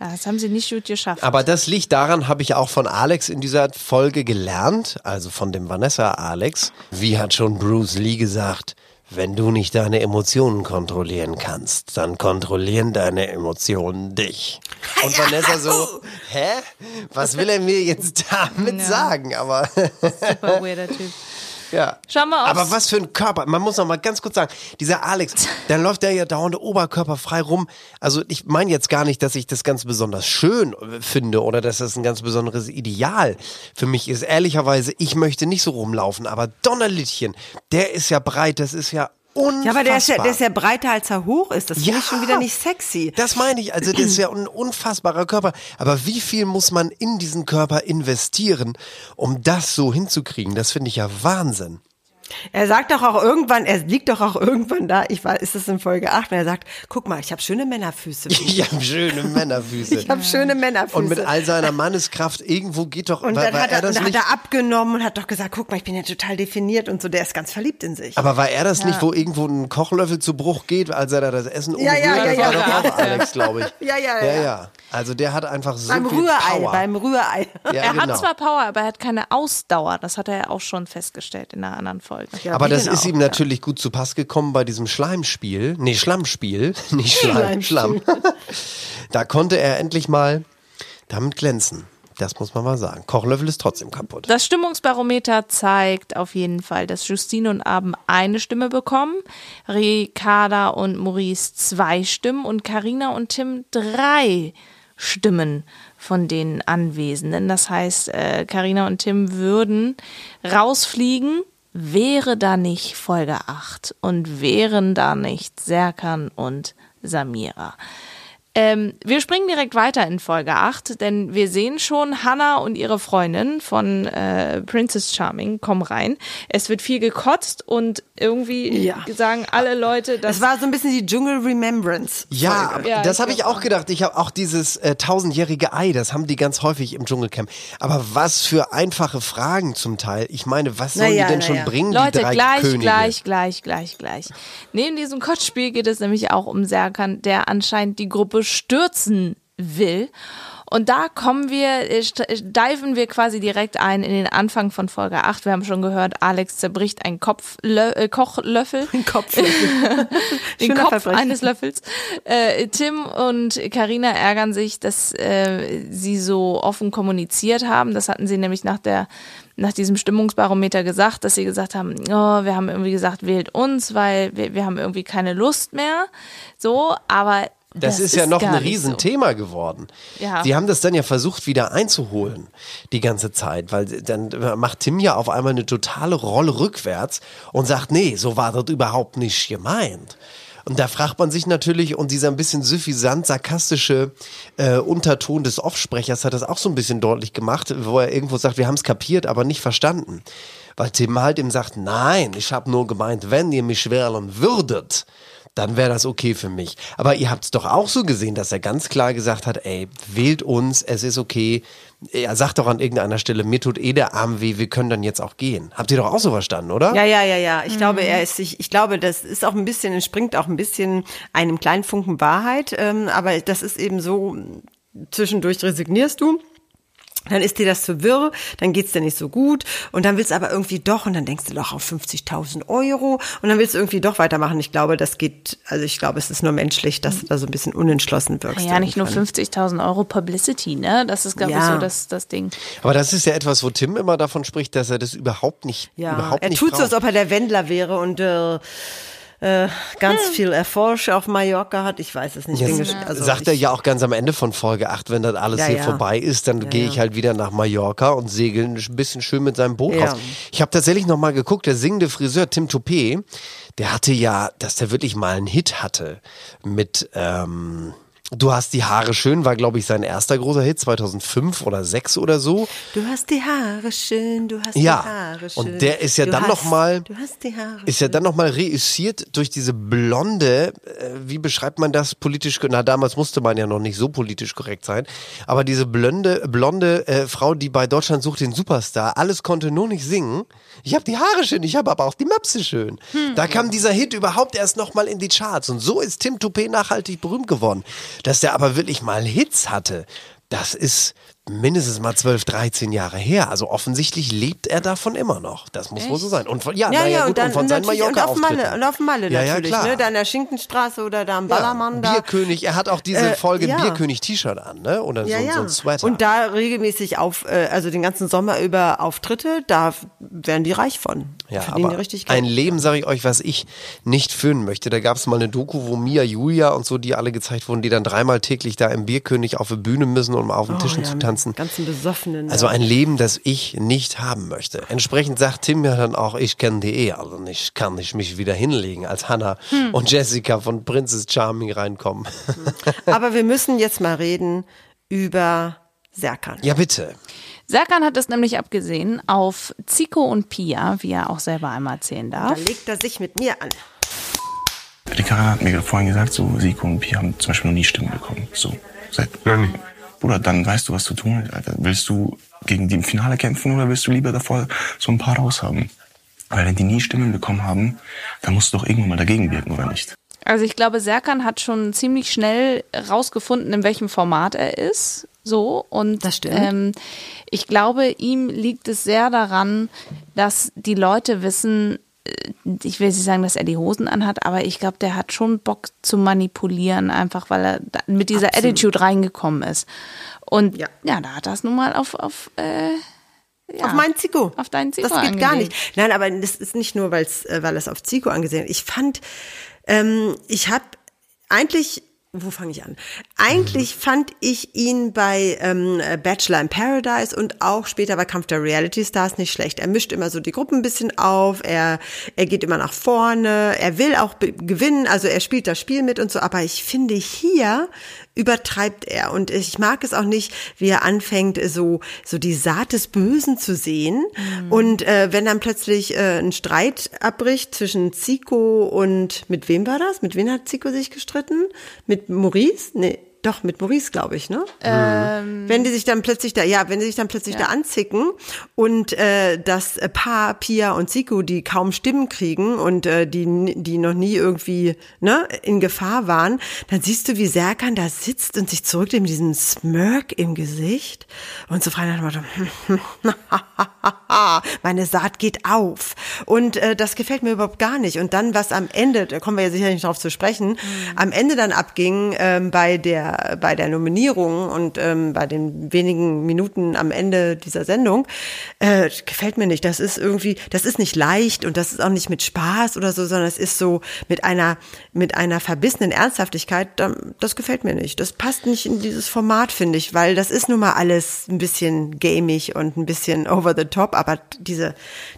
Ja, das haben sie nicht gut geschafft. Aber das liegt daran, habe ich auch von Alex in dieser Folge gelernt, also von dem Vanessa Alex. Wie hat schon Bruce Lee gesagt, wenn du nicht deine Emotionen kontrollieren kannst, dann kontrollieren deine Emotionen dich. Und Vanessa so, hä? Was will er mir jetzt damit Ja. sagen? Aber Super weirder Typ. Ja. Schau mal aufs Aber was für ein Körper. Man muss noch mal ganz kurz sagen, dieser Alex, dann läuft der ja dauernd oberkörperfrei rum. Also ich meine jetzt gar nicht, dass ich das ganz besonders schön finde oder dass das ein ganz besonderes Ideal für mich ist. Ehrlicherweise, ich möchte nicht so rumlaufen, aber Donnerlittchen, der ist ja breit, das ist ja unfassbar. Ja, aber der ist ja, der ist ja breiter als er hoch ist. Das finde ich schon wieder nicht sexy. Das meine ich, also das ist ja ein unfassbarer Körper. Aber wie viel muss man in diesen Körper investieren, um das so hinzukriegen? Das finde ich ja Wahnsinn. Er sagt doch auch irgendwann, er liegt doch auch irgendwann da, ich war, ist das in Folge 8, und er sagt, guck mal, ich habe schöne Männerfüße. Ich habe schöne Männerfüße. Ich habe schöne Männerfüße. Und mit all seiner Manneskraft irgendwo geht doch, Und war, dann, war hat er er, das dann hat nicht? er abgenommen und hat doch gesagt, guck mal, ich bin ja total definiert und so, der ist ganz verliebt in sich. Aber war er das Ja. nicht, wo irgendwo ein Kochlöffel zu Bruch geht, als er da das Essen Ja, ja, umrührt? ja, Das ja, war doch ja. auch Alex, glaube ich. Ja, ja, Ja, ja. ja. Also der hat einfach so beim viel Rührei, Power. beim Rührei. Ja, er genau. hat zwar Power, aber er hat keine Ausdauer. Das hat er ja auch schon festgestellt in einer anderen Folge. Aber das ist ihm natürlich gut zu Pass gekommen bei diesem Schleimspiel. Nee, Schlammspiel. Nicht Schleim, Schlamm. da konnte er endlich mal damit glänzen. Das muss man mal sagen. Kochlöffel ist trotzdem kaputt. Das Stimmungsbarometer zeigt auf jeden Fall, dass Justine und Abend eine Stimme bekommen, Ricarda und Maurice zwei Stimmen und Karina und Tim drei Stimmen von den Anwesenden. Das heißt, äh, Karina und Tim würden rausfliegen, wäre da nicht Folge 8 und wären da nicht Serkan und Samira. Ähm, wir springen direkt weiter in Folge 8, denn wir sehen schon, Hannah und ihre Freundin von äh, Princess Charming kommen rein. Es wird viel gekotzt und irgendwie sagen alle Leute, dass Das war so ein bisschen die Dschungel Remembrance. Ja, aber das habe ich auch gedacht. Ich habe auch dieses äh, tausendjährige Ei, das haben die ganz häufig im Dschungelcamp. Aber was für einfache Fragen zum Teil. Ich meine, was sollen Naja, die denn schon bringen, Leute, die drei gleich, Könige? gleich, gleich, gleich, gleich. Neben diesem Kotzspiel geht es nämlich auch um Serkan, der anscheinend die Gruppe stürzen will. Und da kommen wir, äh, äh, diven wir quasi direkt ein in den Anfang von Folge 8. Wir haben schon gehört, Alex zerbricht einen Kopflö äh, Kochlöffel. Ein Kopflöffel. den Schöner Kopf Verbrechen. eines Löffels. Äh, Tim und Karina ärgern sich, dass äh, sie so offen kommuniziert haben. Das hatten sie nämlich nach der nach diesem Stimmungsbarometer gesagt, dass sie gesagt haben, oh, wir haben irgendwie gesagt, wählt uns, weil wir, wir haben irgendwie keine Lust mehr. So, aber Das, ist ja noch ein nicht so. Riesenthema geworden. Ja. Sie haben das dann ja versucht wieder einzuholen, die ganze Zeit, weil dann macht Tim ja auf einmal eine totale Rolle rückwärts und sagt, nee, so war das überhaupt nicht gemeint. Und da fragt man sich natürlich, und dieser ein bisschen suffisant sarkastische äh, Unterton des Offsprechers hat das auch so ein bisschen deutlich gemacht, wo er irgendwo sagt, wir haben es kapiert, aber nicht verstanden. Weil Tim halt ihm sagt, nein, ich habe nur gemeint, wenn ihr mich wählen würdet, dann wäre das okay für mich. Aber ihr habt es doch auch so gesehen, dass er ganz klar gesagt hat, ey, wählt uns, es ist okay. Er sagt doch an irgendeiner Stelle, mir tut eh der Arm weh, wir können dann jetzt auch gehen. Habt ihr doch auch so verstanden, oder? Ja, ja, ja, ja. Ich glaube, er ist sich, ich glaube, das ist auch ein bisschen, entspringt auch ein bisschen einem kleinen Funken Wahrheit. Ähm, aber das ist eben so, zwischendurch resignierst du. Dann ist dir das zu wirr, dann geht's dir nicht so gut und dann willst du aber irgendwie doch und dann denkst du doch auf 50.000 Euro und dann willst du irgendwie doch weitermachen. Ich glaube, das geht, also ich glaube, es ist nur menschlich, dass du da so ein bisschen unentschlossen wirkst. Ja, nicht nur irgendwann. 50.000 Euro Publicity, ne? Das ist, glaube ich, Ja. so das, das Ding. Aber das ist ja etwas, wo Tim immer davon spricht, dass er das überhaupt nicht, Ja, überhaupt er nicht tut so, als ob er der Wendler wäre und äh, äh, ganz Hm. viel Erfolg auf Mallorca hat. Ich weiß es nicht. Jetzt gesch- also sagt er ja auch ganz am Ende von Folge 8, wenn das alles Ja, hier ja. vorbei ist, dann Ja, gehe ja. ich halt wieder nach Mallorca und segel ein bisschen schön mit seinem Boot Ja. raus. Ich habe tatsächlich noch mal geguckt, der singende Friseur Tim Toupet, der hatte ja, dass der wirklich mal einen Hit hatte mit ähm, Du hast die Haare schön, war glaube ich sein erster großer Hit 2005 oder 6 oder so. Du hast die Haare schön, du hast Ja, die Haare schön. und der ist ja du dann hast, noch mal- Du hast die Haare Ist ja dann nochmal reüssiert durch diese blonde, äh, wie beschreibt man das politisch, na damals musste man ja noch nicht so politisch korrekt sein, aber diese blonde, blonde äh, Frau, die bei Deutschland sucht den Superstar, alles konnte nur nicht singen. Ich habe die Haare schön, ich habe aber auch die Möpse schön. Da kam dieser Hit überhaupt erst nochmal in die Charts und so ist Tim Toupet nachhaltig berühmt geworden. Dass der aber wirklich mal Hits hatte, das ist mindestens mal 12, 13 Jahre her. Also offensichtlich lebt er davon immer noch. Das muss wohl so sein. Und von, ja, Ja, ja, gut, und dann und von seinen natürlich- und auf. Malle, und auf Malle Ja, ja, natürlich, klar. ne? Da an der Schinkenstraße oder da am Ballermann da. Bierkönig, er hat auch diese Äh, Folge ja. Bierkönig-T-Shirt an, ne? Oder ja, so, ja. so ein Sweater. Und da regelmäßig auf, äh, also den ganzen Sommer über Auftritte, da werden die reich von. Ja, Verdienen aber richtig Geld. ein Leben, sage ich euch, was ich nicht führen möchte. Da gab es mal eine Doku, wo Mia, Julia und so, die alle gezeigt wurden, die dann dreimal täglich da im Bierkönig auf der Bühne müssen, um auf den Oh, Tischen ja, zu tanzen. Ganzen Besoffenen. Also da. ein Leben, das ich nicht haben möchte. Entsprechend sagt Tim ja dann auch, ich kenne die eh alle nicht, kann ich mich wieder hinlegen, als Hannah Hm. und Jessica von Princess Charming reinkommen. Aber wir müssen jetzt mal reden über Serkan. ja, bitte. Serkan hat es nämlich abgesehen auf Zico und Pia, wie er auch selber einmal erzählen Da darf. legt er sich mit mir an. Ricarda hat mir vorhin gesagt, so Siko und Pia haben zum Beispiel noch nie Stimmen bekommen. So, seit. Ja, nie. Bruder, dann weißt du, was zu tun ist, Alter. Willst du gegen die im Finale kämpfen oder willst du lieber davor so ein paar raushaben? Weil wenn die nie Stimmen bekommen haben, dann musst du doch irgendwann mal dagegen wirken, oder nicht? Also ich glaube, Serkan hat schon ziemlich schnell rausgefunden, in welchem Format er ist. So und Das stimmt. Ähm, ich glaube, ihm liegt es sehr daran, dass die Leute wissen, ich will nicht sagen, dass er die Hosen anhat, aber ich glaube, der hat schon Bock zu manipulieren, einfach weil er mit dieser Absolut. Attitude reingekommen ist. Und Ja. ja, da hat das nun mal auf, auf äh, ja, Auf meinen Zico. Auf deinen Zico Das geht gar angelegt. nicht. Nein, aber das ist nicht nur, weil's, äh, weil es auf Zico angesehen ist. Ich fand, ähm, ich habe eigentlich, wo fange ich an? Eigentlich fand ich ihn bei ähm, Bachelor in Paradise und auch später bei Kampf der Reality Stars nicht schlecht. Er mischt immer so die Gruppen ein bisschen auf, er, er geht immer nach vorne, er will auch gewinnen, also er spielt das Spiel mit und so, aber ich finde hier übertreibt er und ich mag es auch nicht, wie er anfängt, so so die Saat des Bösen zu sehen und äh, wenn dann plötzlich äh, ein Streit abbricht zwischen Zico und mit wem war das? Mit wem hat Zico sich gestritten? Mit Maurice? Nee. Doch, mit Maurice, glaube ich, ne? Ähm, Wenn die sich dann plötzlich da, ja, wenn die sich dann plötzlich da anzicken und äh, das Paar Pia und Zico, die kaum Stimmen kriegen und äh, die die noch nie irgendwie ne in Gefahr waren, dann siehst du, wie Serkan da sitzt und sich zurücklehnt mit diesem Smirk im Gesicht und so frei nach dem Motto, meine Saat geht auf und äh, das gefällt mir überhaupt gar nicht. Und dann was am Ende, da kommen wir ja sicher nicht drauf zu sprechen, am Ende dann abging ähm, bei der bei der Nominierung und ähm, bei den wenigen Minuten am Ende dieser Sendung, äh, gefällt mir nicht. Das ist irgendwie, das ist nicht leicht und das ist auch nicht mit Spaß oder so, sondern es ist so mit einer mit einer verbissenen Ernsthaftigkeit. da- Das gefällt mir nicht. Das passt nicht in dieses Format, finde ich, weil das ist nun mal alles ein bisschen gamig und ein bisschen over the top, aber diese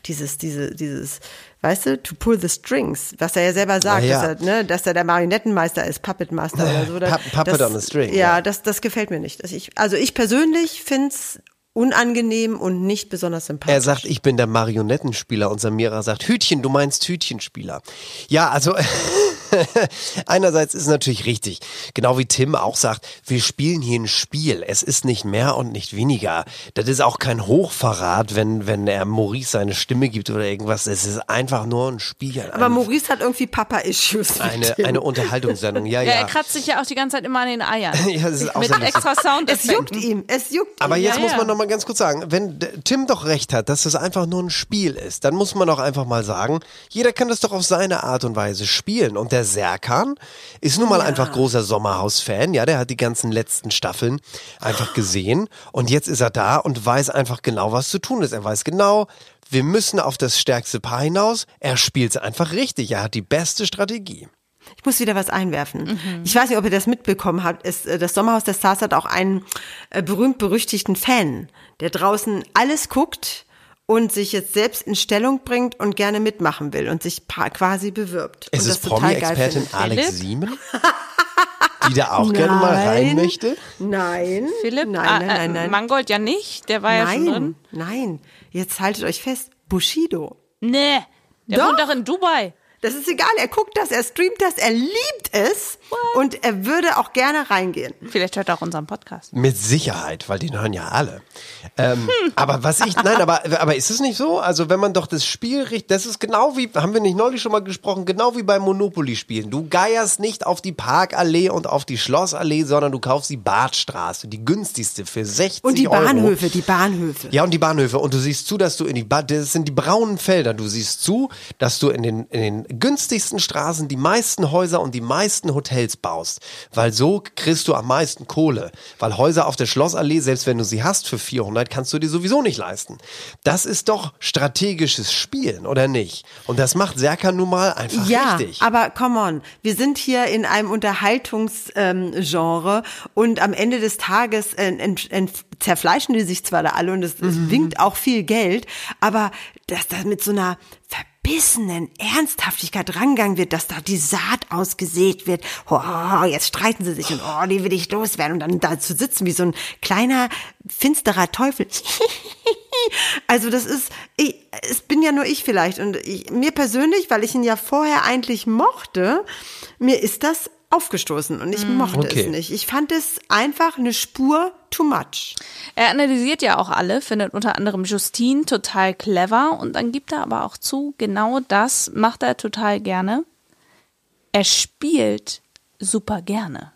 dieses diese dieses Weißt du, to pull the strings, was er ja selber sagt, Ah, ja. Dass, er, ne, dass er der Marionettenmeister ist, Puppet Master oder so. oder- Pup- Puppet das, on a string, Ja, ja. das, das gefällt mir nicht. Ich, also ich persönlich find's unangenehm und nicht besonders sympathisch. Er sagt, ich bin der Marionettenspieler und Samira sagt, Hütchen, du meinst Hütchenspieler. Ja, also einerseits ist natürlich richtig, genau wie Tim auch sagt, wir spielen hier ein Spiel. Es ist nicht mehr und nicht weniger. Das ist auch kein Hochverrat, wenn, wenn er Maurice seine Stimme gibt oder irgendwas. Es ist einfach nur ein Spiel. aber Ein- Maurice hat irgendwie Papa-Issues. eine, eine Unterhaltungssendung. Ja, Ja, ja. er kratzt sich ja auch die ganze Zeit immer an den Eiern. Ja, das ist auch Mit extra Sound. Es juckt ihm, es juckt Aber ihm. jetzt Ja, muss ja. man noch mal ganz kurz sagen, wenn Tim doch recht hat, dass das einfach nur ein Spiel ist, dann muss man doch einfach mal sagen, jeder kann das doch auf seine Art und Weise spielen. Und der Serkan ist nun mal einfach großer Sommerhaus-Fan, ja, der hat die ganzen letzten Staffeln einfach gesehen und jetzt ist er da und weiß einfach genau, was zu tun ist. Er weiß genau, wir müssen auf das stärkste Paar hinaus. Er spielt es einfach richtig. Er hat die beste Strategie. Ich muss wieder was einwerfen. Ich weiß nicht, ob ihr das mitbekommen habt. Es, äh, das Sommerhaus der Stars hat auch einen äh, berühmt-berüchtigten Fan, der draußen alles guckt und sich jetzt selbst in Stellung bringt und gerne mitmachen will und sich quasi bewirbt. Es und ist Promi-Expertin. Alex Philipp? Siemen, die da auch gerne mal rein Nein. möchte. Nein. Philipp, nein, ah, nein, äh, nein, nein. Mangold ja nicht, der war ja schon nein, drin. nein. Jetzt haltet euch fest. Bushido. Nee, der Doch. wohnt doch in Dubai. Das ist egal, er guckt das, er streamt das, er liebt es und er würde auch gerne reingehen. Vielleicht hört er auch unseren Podcast. Mit Sicherheit, weil den hören ja alle. Ähm, Aber was ich, nein, aber, aber ist es nicht so? Also wenn man doch das Spiel richtig, das ist genau wie, haben wir nicht neulich schon mal gesprochen, genau wie beim Monopoly-Spielen. Du geierst nicht auf die Parkallee und auf die Schlossallee, sondern du kaufst die Badstraße, die günstigste für 60 Und die Euro. Bahnhöfe, die Bahnhöfe. Ja, und die Bahnhöfe. Und du siehst zu, dass du in die ba das sind die braunen Felder. Du siehst zu, dass du in den, in den günstigsten Straßen die meisten Häuser und die meisten Hotels baust. Weil so kriegst du am meisten Kohle. Weil Häuser auf der Schlossallee, selbst wenn du sie hast für 400, kannst du dir sowieso nicht leisten. Das ist doch strategisches Spielen, oder nicht? Und das macht Serkan nun mal einfach ja, richtig. aber come on, wir sind hier in einem Unterhaltungsgenre ähm, und am Ende des Tages äh, ent, ent, zerfleischen die sich zwar da alle und es, es Mhm. winkt auch viel Geld, aber dass da mit so einer verbissenen Ernsthaftigkeit rangegangen wird, dass da die Saat ausgesät wird. Oh, jetzt streiten sie sich und oh, die will ich loswerden und dann da zu sitzen wie so ein kleiner finsterer Teufel. Also das ist, ich, es bin ja nur ich vielleicht und ich, mir persönlich, weil ich ihn ja vorher eigentlich mochte, mir ist das aufgestoßen und ich mochte Okay. es nicht. Ich fand es einfach eine Spur too much. Er analysiert ja auch alle, findet unter anderem Justine total clever und dann gibt er aber auch zu, genau das macht er total gerne. Er spielt super gerne.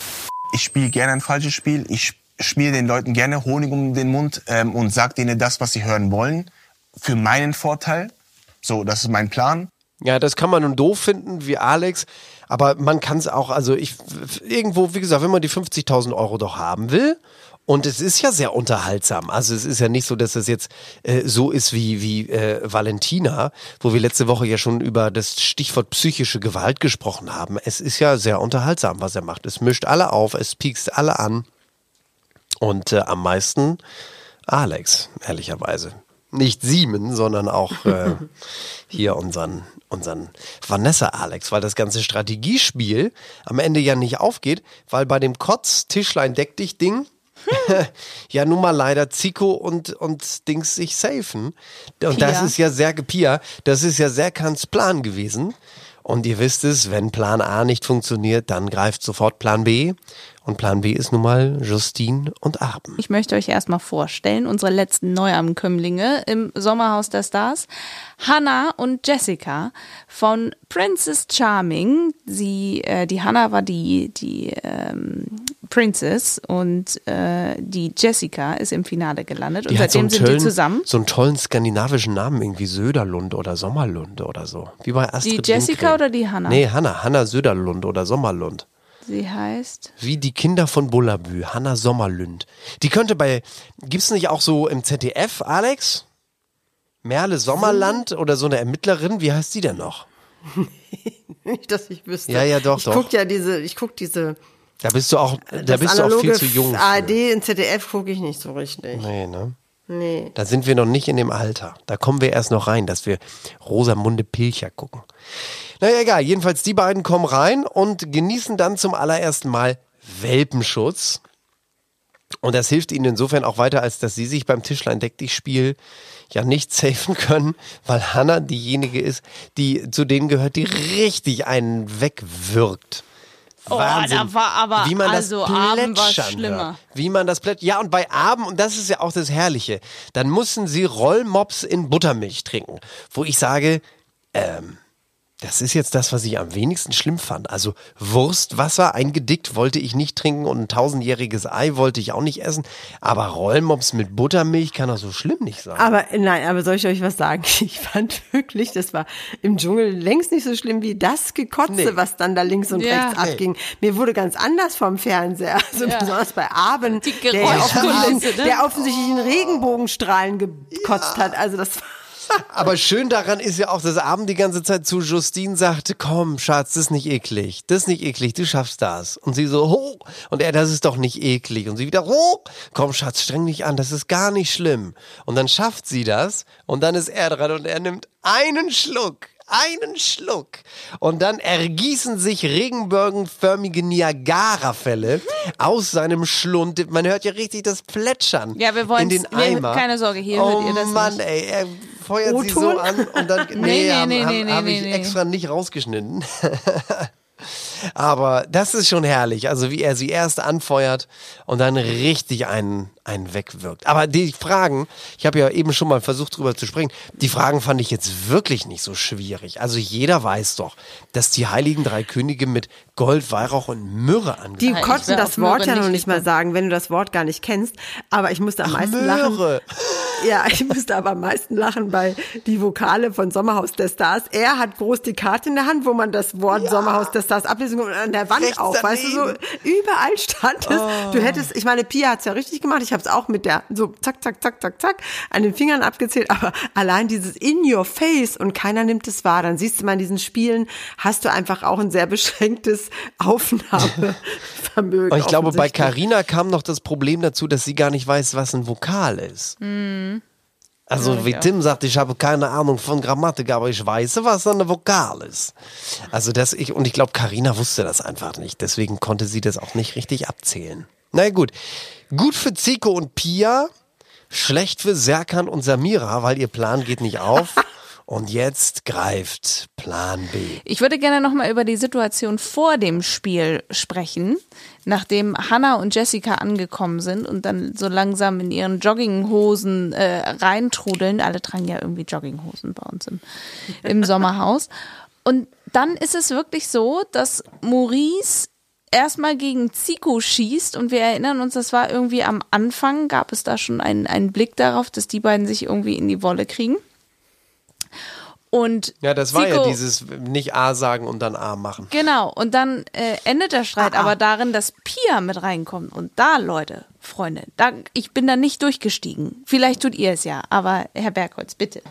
Ich spiele gerne ein falsches Spiel. Ich spiele den Leuten gerne Honig um den Mund ähm, und sage denen das, was sie hören wollen. Für meinen Vorteil. So, das ist mein Plan. Ja, das kann man nun doof finden, wie Alex. Aber man kann es auch, also ich, irgendwo, wie gesagt, wenn man die 50.000 Euro doch haben will, und es ist ja sehr unterhaltsam. Also es ist ja nicht so, dass es jetzt äh, so ist wie, wie äh, Valentina, wo wir letzte Woche ja schon über das Stichwort psychische Gewalt gesprochen haben. Es ist ja sehr unterhaltsam, was er macht. Es mischt alle auf, es piekst alle an. Und äh, am meisten Alex, ehrlicherweise. Nicht Siemen, sondern auch äh, hier unseren, unseren Vanessa Alex, weil das ganze Strategiespiel am Ende ja nicht aufgeht, weil bei dem Kotz Ja nun mal leider Zico und, und Dings sich safen. Und das Pia. ist ja sehr Pia, das ist ja Serkans Plan gewesen. Und ihr wisst es, wenn Plan A nicht funktioniert, dann greift sofort Plan B. Und Plan B ist nun mal Justine und Arben. Ich möchte euch erstmal vorstellen, unsere letzten Neuankömmlinge im Sommerhaus der Stars. Hannah und Jessica von Princess Charming. Sie, äh, die Hannah war die, die ähm, Princess und äh, die Jessica ist im Finale gelandet. und hat so seitdem einen sind tollen, die zusammen. So einen tollen skandinavischen Namen, irgendwie Söderlund oder Sommerlund oder so. Wie bei Astrid Die Jessica Lindgren. oder die Hannah? Nee, Hannah. Hannah Söderlund oder Sommerlund. Sie heißt. Wie die Kinder von Bullabü, Hanna Sommerlünd. Die könnte bei, gibt's nicht auch so im ZDF, Alex? Merle Sommerland oder so eine Ermittlerin, wie heißt die denn noch? Nicht, dass ich wüsste. Ja, ja, doch, ich doch. guck ja diese, ich guck diese. Da bist du auch, da bist du auch viel zu jung. ARD und ZDF gucke ich nicht so richtig. Nee, ne? Nee. Da sind wir noch nicht in dem Alter. Da kommen wir erst noch rein, dass wir Rosamunde Pilcher gucken. Naja, egal. Jedenfalls, die beiden kommen rein und genießen dann zum allerersten Mal Welpenschutz. Und das hilft ihnen insofern auch weiter, als dass sie sich beim Tischlein deck dich Spiel ja nicht safen können, weil Hannah diejenige ist, die zu denen gehört, die richtig einen wegwirkt. Oh, da war aber, wie man also das Abend war schlimmer. hört. Wie man das plätschert. Ja, und bei Abend, und das ist ja auch das Herrliche, dann mussten sie Rollmops in Buttermilch trinken. Wo ich sage, ähm, das ist jetzt das, was ich am wenigsten schlimm fand. Also Wurstwasser eingedickt wollte ich nicht trinken und ein tausendjähriges Ei wollte ich auch nicht essen. Aber Rollmops mit Buttermilch kann doch so schlimm nicht sein. Aber nein, aber soll ich euch was sagen? Ich fand wirklich, das war im Dschungel längst nicht so schlimm wie das Gekotze, Nee. was dann da links und Ja. rechts abging. Mir wurde ganz anders vom Fernseher. Also Ja. besonders bei Abend, der, offensichtlich, ne? der offensichtlich in Regenbogenstrahlen gekotzt hat. Also das Aber schön daran ist ja auch, dass Abend die ganze Zeit zu Justine sagte, komm, Schatz, das ist nicht eklig, das ist nicht eklig, du schaffst das. Und sie so, ho, und er, das ist doch nicht eklig. Und sie wieder, ho, komm, Schatz, streng dich an, das ist gar nicht schlimm. Und dann schafft sie das und dann ist er dran und er nimmt einen Schluck. Einen Schluck. Und dann ergießen sich regenbogenförmige Niagara-Fälle aus seinem Schlund. Man hört ja richtig das Plätschern Ja, wir wollen in den wir- Eimer. keine Sorge, hier oh hört ihr das Mann, nicht. ey, er feuert sie so an und dann. Nee, Nee, nee, haben, nee, nee, hab nee, ich nee. extra nicht rausgeschnitten. Aber das ist schon herrlich. Also wie er sie erst anfeuert und dann richtig einen, einen wegwirkt. Aber die Fragen, ich habe ja eben schon mal versucht drüber zu sprechen, die Fragen fand ich jetzt wirklich nicht so schwierig. Also jeder weiß doch, dass die heiligen drei Könige mit Gold, Weihrauch und Myrrhe Die angehen. konnten das Wort ja noch nicht mal sagen, wenn du das Wort gar nicht kennst. Aber ich musste am meisten lachen. Möhre. Ja, ich musste aber am meisten lachen bei die Vokale von Sommerhaus der Stars. Er hat groß die Karte in der Hand, wo man das Wort Sommerhaus der Stars ablesen kann und an der Wand Rechts auch. Weißt du, so daneben. überall stand es. Oh. Du hättest, ich meine, Pia hat's ja richtig gemacht. Ich habe es auch mit der so zack, zack, zack, zack, zack an den Fingern abgezählt. Aber allein dieses in your face und keiner nimmt es wahr. Dann siehst du mal in diesen Spielen, hast du einfach auch ein sehr beschränktes Aufnahmevermögen. Und ich glaube, bei. Carina kam noch das Problem dazu, dass sie gar nicht weiß, was ein Vokal ist. Hm. Also Ja, wie ja. Tim sagt, ich habe keine Ahnung von Grammatik, aber ich weiß, was eine Vokal ist. Also das ich und ich glaube, Carina wusste das einfach nicht, deswegen konnte sie das auch nicht richtig abzählen. Na gut, gut für Zico und Pia, schlecht für Serkan und Samira, weil ihr Plan geht nicht auf. und jetzt greift Plan B. Ich würde gerne nochmal über die Situation vor dem Spiel sprechen, nachdem Hannah und Jessica angekommen sind und dann so langsam in ihren Jogginghosen äh, reintrudeln. Alle tragen ja irgendwie Jogginghosen bei uns im, im Sommerhaus. Und dann ist es wirklich so, dass Maurice erstmal gegen Zico schießt und wir erinnern uns, das war irgendwie am Anfang, gab es da schon einen, einen Blick darauf, dass die beiden sich irgendwie in die Wolle kriegen. Und Ja, das war ja Zico- dieses nicht A sagen und dann A machen. Genau, und dann äh, endet der Ah, Streit aber darin, dass Pia mit reinkommt. Und da, Leute, Freunde, da, ich bin da nicht durchgestiegen. Vielleicht tut ihr es ja, aber Herr Bergholz, bitte.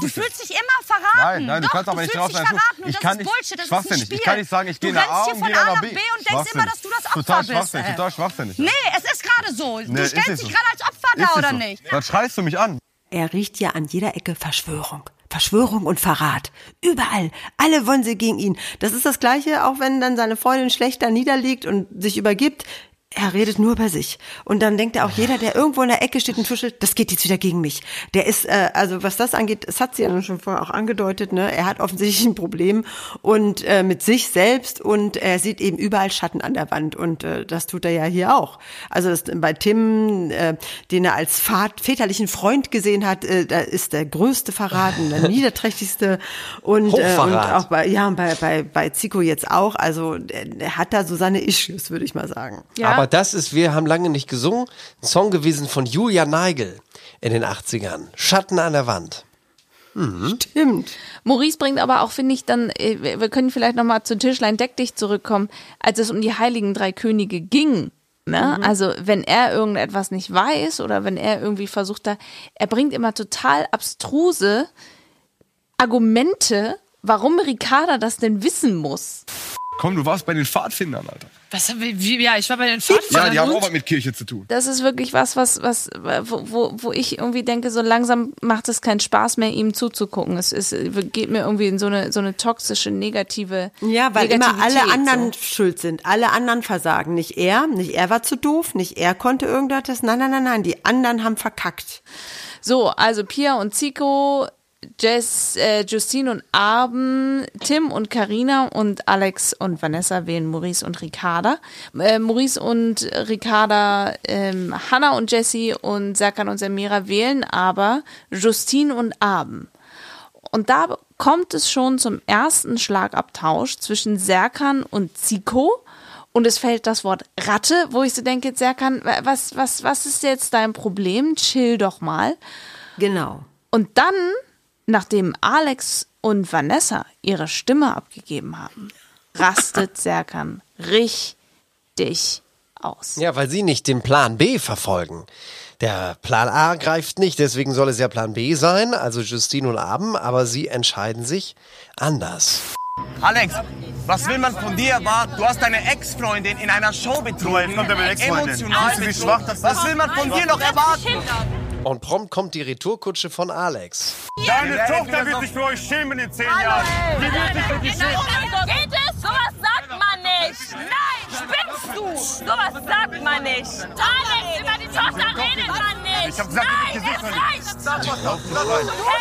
Du fühlst dich immer verraten. Nein, nein, du Doch, kannst aber nicht fühlst drauf dich sein. verraten und Ich das kann ist nicht- Bullshit, das ist ein schwachsinnig. Spiel. Ich kann nicht sagen, ich gehe du nach rennst A hier und von gehe nach A nach B. B und denkst immer, dass du das Opfer Total bist. schwachsinnig, ey. total schwachsinnig. Nee, es ist gerade so. Nee, du stellst dich so. gerade als Opfer da, oder so? nicht? Dann schreist du mich an. Er riecht ja an jeder Ecke Verschwörung. Verschwörung und Verrat. Überall. Alle wollen sie gegen ihn. Das ist das Gleiche, auch wenn dann seine Freundin schlecht da niederliegt und sich übergibt. Er redet nur bei sich. Und dann denkt er auch jeder, der irgendwo in der Ecke steht und tuschelt, das geht jetzt wieder gegen mich. Der ist, äh, also was das angeht, das hat sie ja schon vorher auch angedeutet, ne? Er hat offensichtlich ein Problem und äh, mit sich selbst und er sieht eben überall Schatten an der Wand und äh, das tut er ja hier auch. Also das, bei Tim, äh, den er als Vat, väterlichen Freund gesehen hat, äh, da ist der größte Verrat und der niederträchtigste und, äh, und auch bei, ja, bei, bei, bei Zico jetzt auch. Also er, er hat da so seine Issues, würde ich mal sagen. Aber das ist, wir haben lange nicht gesungen, ein Song gewesen von Julia Neigel in den 80ern. Schatten an der Wand. Stimmt. Maurice bringt aber auch, finde ich, dann, äh, wir wir können vielleicht nochmal zu Tischlein Deck dich zurückkommen, als es um die heiligen drei Könige ging. Ne? Mhm. Also wenn er irgendetwas nicht weiß oder wenn er irgendwie versucht da, er bringt immer total abstruse Argumente, warum Ricarda das denn wissen muss. Komm, du warst bei den Pfadfindern, Alter. Was, wie, ja, ich war bei den Ja, Pfadfindern. die haben auch was mit Kirche zu tun. Das ist wirklich was, was, was, wo, wo, ich irgendwie denke, so langsam macht es keinen Spaß mehr, ihm zuzugucken. Es ist, geht mir irgendwie in so eine, so eine toxische, negative. Ja, weil immer alle anderen So. schuld sind. Alle anderen versagen. Nicht er, nicht er war zu doof, nicht er konnte irgendetwas. Nein, nein, nein, nein, die anderen haben verkackt. So, also Pia und Zico, Jess, äh, Justine und Arben, Tim und Karina und Alex und Vanessa wählen Maurice und Ricarda. Äh, Maurice und Ricarda, ähm, Hannah und Jessie und Serkan und Samira wählen aber Justine und Arben. Und da kommt es schon zum ersten Schlagabtausch zwischen Serkan und Zico. Und es fällt das Wort Ratte, wo ich so denke, Serkan, wa- was, was, was ist jetzt dein Problem? Chill doch mal. Genau. Und dann, nachdem Alex und Vanessa ihre Stimme abgegeben haben, rastet Serkan richtig aus. Ja, weil sie nicht den Plan B verfolgen. Der Plan A greift nicht, deswegen soll es ja Plan B sein, also Justine und Abend, aber sie entscheiden sich anders. Alex, was will man von dir? War, du hast deine Ex-Freundin in einer Show betrogen. kommt. Emotional Siehst du, wie betrogen. schwach das Was will man von dir noch erwarten? Und prompt kommt die Retourkutsche von Alex. Deine Tochter wird sich für euch schämen in zehn Jahren. Die wird sich für dich schämen. Geht es? Sowas sagt man nicht. Nein, spinnst du? du. Sowas sagt man nicht. Alex, über die Tochter redet man nicht. Ich hab gesagt, Nein, es reicht. Du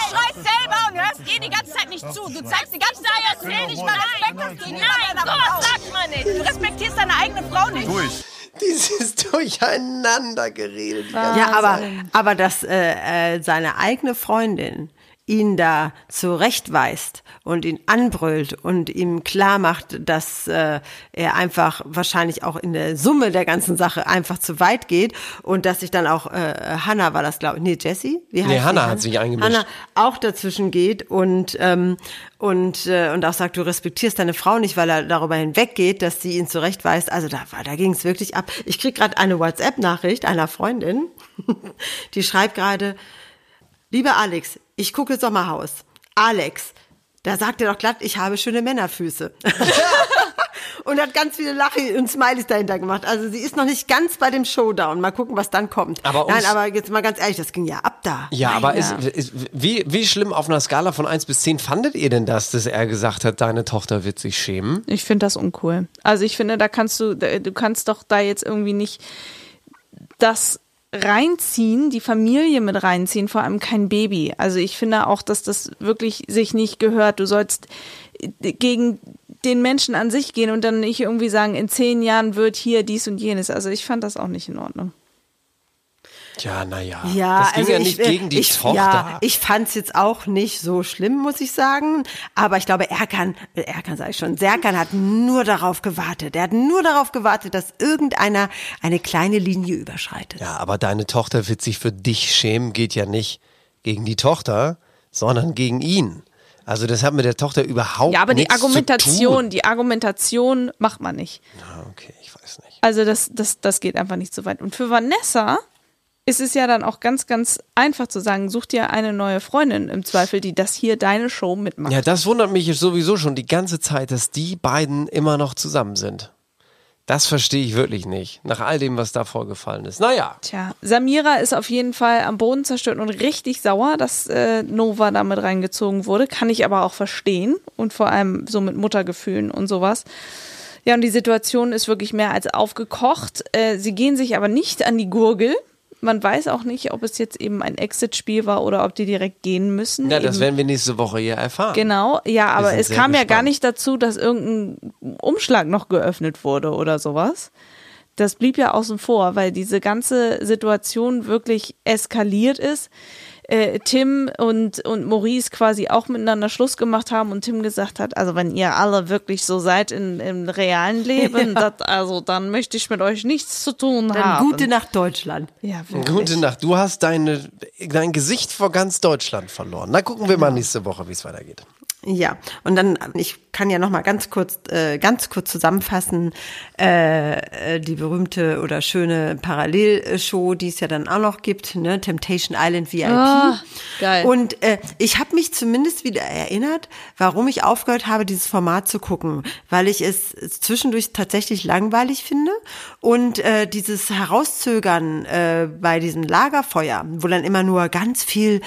schreist selber und hörst ihr die ganze Zeit nicht zu. Du zeigst die ganze Zeit, erzähl nicht mal Respekt hast gegenüber Nein, sowas sagt man nicht. Du respektierst deine eigene Frau nicht. Durch. Dieses Durcheinander geredet. Ja, aber, aber dass äh, äh, seine eigene Freundin ihn da zurechtweist und ihn anbrüllt und ihm klar macht, dass äh, er einfach wahrscheinlich auch in der Summe der ganzen Sache einfach zu weit geht und dass sich dann auch äh, Hannah war das glaube ich, nee Jessie, wie heißt Nee? Hannah hat sich eingemischt. Hannah auch dazwischen geht und ähm, und äh, und auch sagt, du respektierst deine Frau nicht, weil er darüber hinweggeht, dass sie ihn zurechtweist. Also da war, da ging es wirklich ab. Ich krieg gerade eine WhatsApp-Nachricht einer Freundin, die schreibt gerade, lieber Alex, ich gucke Sommerhaus. Alex, da sagt er doch glatt, ich habe schöne Männerfüße. und hat ganz viele Lache und Smileys dahinter gemacht. Also sie ist noch nicht ganz bei dem Showdown. Mal gucken, was dann kommt. Aber Nein, aber jetzt mal ganz ehrlich, das ging ja ab da. Ja, aber Meine. ist, ist, wie, wie schlimm auf einer Skala von 1 bis 10 fandet ihr denn das, dass er gesagt hat, deine Tochter wird sich schämen? Ich finde das uncool. Also ich finde, da kannst du, da- du kannst doch da jetzt irgendwie nicht das reinziehen, die Familie mit reinziehen, vor allem kein Baby. Also ich finde auch, dass das wirklich sich nicht gehört. Du sollst gegen den Menschen an sich gehen und dann nicht irgendwie sagen, in zehn Jahren wird hier dies und jenes. Also ich fand das auch nicht in Ordnung. Ja, naja. Ja, das ging also ja ich, nicht äh, gegen die ich, Tochter. Ja, ich fand's jetzt auch nicht so schlimm, muss ich sagen. Aber ich glaube, Erkan, äh, Erkan sage ich schon, Serkan hat nur darauf gewartet. Er hat nur darauf gewartet, dass irgendeiner eine kleine Linie überschreitet. Ja, aber deine Tochter wird sich für dich schämen, geht ja nicht gegen die Tochter, sondern gegen ihn. Also das hat mit der Tochter überhaupt Ja, aber die nichts zu Argumentation, tun. die Argumentation macht man nicht. Ah, okay, ich weiß nicht. Also das, das, das geht einfach nicht so weit. Und für Vanessa ist es ja dann auch ganz, ganz einfach zu sagen, such dir eine neue Freundin im Zweifel, die das hier deine Show mitmacht. Ja, das wundert mich sowieso schon die ganze Zeit, dass die beiden immer noch zusammen sind. Das verstehe ich wirklich nicht, nach all dem, was da vorgefallen ist. Naja, Tja, Samira ist auf jeden Fall am Boden zerstört und richtig sauer, dass äh, Nova damit reingezogen wurde. Kann ich aber auch verstehen und vor allem so mit Muttergefühlen und sowas. Ja, und die Situation ist wirklich mehr als aufgekocht. Äh, sie gehen sich aber nicht an die Gurgel. Man weiß auch nicht, ob es jetzt eben ein Exit-Spiel war oder ob die direkt gehen müssen. ja, das Eben- werden wir nächste Woche hier erfahren. Genau, ja, aber es kam ja gar gespannt. nicht dazu, dass irgendein Umschlag noch geöffnet wurde oder sowas. Das blieb ja außen vor, weil diese ganze Situation wirklich eskaliert ist. Äh, Tim und, und Maurice quasi auch miteinander Schluss gemacht haben und Tim gesagt hat, also wenn ihr alle wirklich so seid in, im realen Leben, Ja. das, also dann möchte ich mit euch nichts zu tun Dann haben. gute Nacht Deutschland. Ja, wirklich. Gute Nacht. Du hast deine, dein Gesicht vor ganz Deutschland verloren. Na, gucken wir Genau. mal nächste Woche, wie es weitergeht. Ja, und dann, ich kann ja noch mal ganz kurz, äh, ganz kurz zusammenfassen, äh, äh, die berühmte oder schöne Parallelshow, die es ja dann auch noch gibt, ne, Temptation Island VIP. Ah, geil. Und äh, ich habe mich zumindest wieder erinnert, warum ich aufgehört habe, dieses Format zu gucken, weil ich es zwischendurch tatsächlich langweilig finde und äh, dieses Herauszögern äh, bei diesem Lagerfeuer, wo dann immer nur ganz viel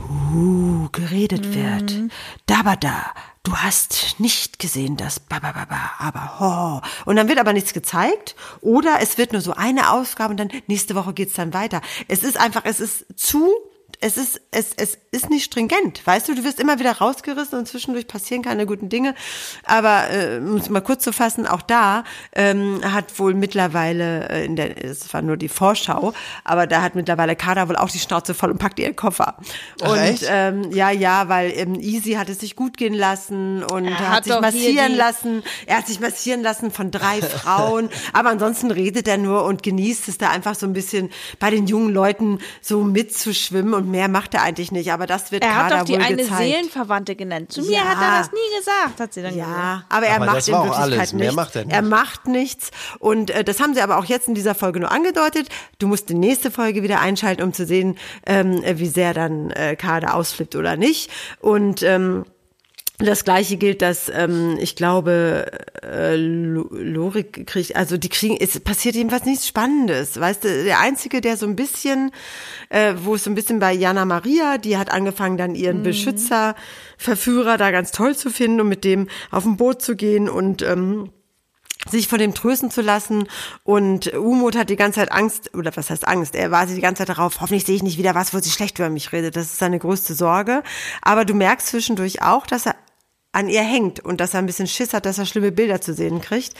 uh, geredet wird. Da, da. Du hast nicht gesehen, das ba, ba, ba, ba, aber ho. Und dann wird aber nichts gezeigt. Oder es wird nur so eine Ausgabe und dann nächste Woche geht's dann weiter. Es ist einfach, es ist zu, es ist, es, es ist nicht stringent. Weißt du, du wirst immer wieder rausgerissen und zwischendurch passieren keine guten Dinge. Aber, äh, um es mal kurz zu fassen, auch da ähm, hat wohl mittlerweile, äh, in der, es war nur die Vorschau, aber da hat mittlerweile Kader wohl auch die Schnauze voll und packt ihren Koffer. Ach, und echt? ähm, ja, ja, weil ähm, Easy hat es sich gut gehen lassen und Er hat, hat sich massieren lassen. Er hat sich massieren lassen von drei Frauen. Aber ansonsten redet er nur und genießt es da einfach so ein bisschen bei den jungen Leuten so mitzuschwimmen und mehr macht er eigentlich nicht. Aber das wird Er hat Kader doch die wohl eine gezeigt. Seelenverwandte genannt. Zu mir Ja. hat er das nie gesagt, hat sie dann gesagt. Ja, aber er Aber macht in Wirklichkeit alles. Mehr nichts. macht er nicht. Er macht nichts. Und äh, das haben sie aber auch jetzt in dieser Folge nur angedeutet. Du musst die nächste Folge wieder einschalten, um zu sehen, ähm, äh, wie sehr dann äh, Kader ausflippt oder nicht. Und ähm, das gleiche gilt, dass ähm, ich glaube, äh, Lo- Lorik kriegt, also die kriegen, es passiert jedenfalls nichts Spannendes. Weißt du, der Einzige, der so ein bisschen, äh, wo es so ein bisschen bei Jana Maria, die hat angefangen, dann ihren Beschützer, Verführer da ganz toll zu finden und mit dem auf ein Boot zu gehen und ähm, sich von dem trösten zu lassen. Und Umut hat die ganze Zeit Angst, oder was heißt Angst? Er war sie die ganze Zeit darauf, hoffentlich sehe ich nicht wieder was, wo sie schlecht über mich redet. Das ist seine größte Sorge. Aber du merkst zwischendurch auch, dass er an ihr hängt und dass er ein bisschen Schiss hat, dass er schlimme Bilder zu sehen kriegt.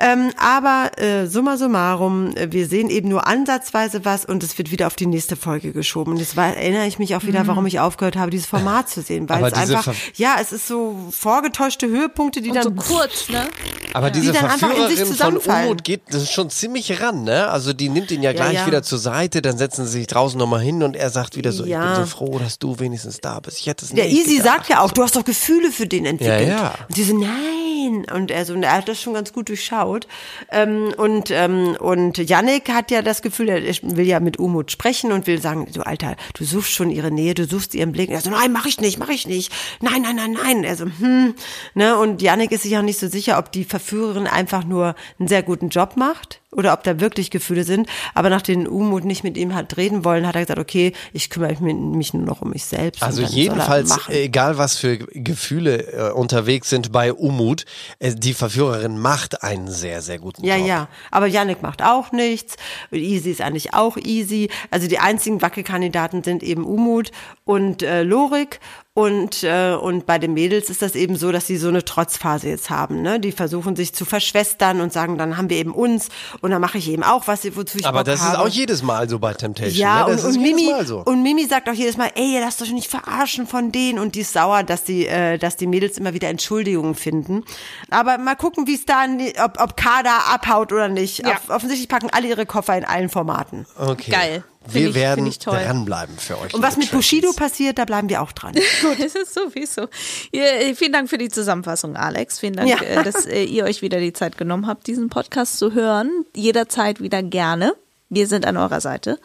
Ähm, aber äh, summa summarum, äh, wir sehen eben nur ansatzweise was und es wird wieder auf die nächste Folge geschoben. Und jetzt war, erinnere ich mich auch wieder, Mhm. warum ich aufgehört habe, dieses Format zu sehen. Weil Aber es einfach, Ver- ja, es ist so vorgetäuschte Höhepunkte, die Und dann so kurz, ne? Aber Die diese dann einfach in sich Verführerin von zusammenfallen. Umut geht das ist schon ziemlich ran, ne? Also die nimmt ihn ja Ja, gleich ja. wieder zur Seite, dann setzen sie sich draußen nochmal hin und er sagt wieder so, Ja. ich bin so froh, dass du wenigstens da bist. Ich hätte es Der nicht Easy gedacht. sagt ja auch, du hast doch Gefühle für den entwickelt. Ja, ja. Und sie so, nein. Und er so, und er hat das schon ganz gut durchschaut. Ähm, und, ähm, und Yannick hat ja das Gefühl, er will ja mit Umut sprechen und will sagen, du Alter, du suchst schon ihre Nähe, du suchst ihren Blick. Und er so, nein, mach ich nicht, mach ich nicht. Nein, nein, nein, nein. Er so, hm. Ne? Und Yannick ist sich auch nicht so sicher, ob die Verführerin einfach nur einen sehr guten Job macht oder ob da wirklich Gefühle sind. Aber nachdem Umut nicht mit ihm hat reden wollen, hat er gesagt, okay, ich kümmere mich, nur noch um mich selbst. Also jedenfalls, egal was für Gefühle äh, unterwegs sind bei Umut, äh, die Verführerin macht einen sehr, sehr guten Ja, Job. ja. Aber Yannick macht auch nichts. Easy ist eigentlich auch easy. Also die einzigen Wackelkandidaten sind eben Umut und äh, Lorik. Und, äh, und bei den Mädels ist das eben so, dass sie so eine Trotzphase jetzt haben. Ne? Die versuchen sich zu verschwestern und sagen, dann haben wir eben uns und dann mache ich eben auch was, wozu ich Aber Bock das habe. ist auch jedes Mal so bei Temptation. Ja, ne? das und, ist und, jedes Mimi, Mal so. und Mimi sagt auch jedes Mal, ey, lass doch nicht verarschen von denen. Und die ist sauer, dass die, äh, dass die Mädels immer wieder Entschuldigungen finden. Aber mal gucken, wie es da, ob, ob Kader abhaut oder nicht. Ja. Off offensichtlich packen alle ihre Koffer in allen Formaten. Okay. Geil. Wir ich- werden dranbleiben für euch. Und was mit Bushido passiert, da bleiben wir auch dran. Gut, es ist sowieso. Ja, vielen Dank für die Zusammenfassung, Alex. Vielen Dank, Ja. äh, dass äh, ihr euch wieder die Zeit genommen habt, diesen Podcast zu hören. Jederzeit wieder gerne. Wir sind an eurer Seite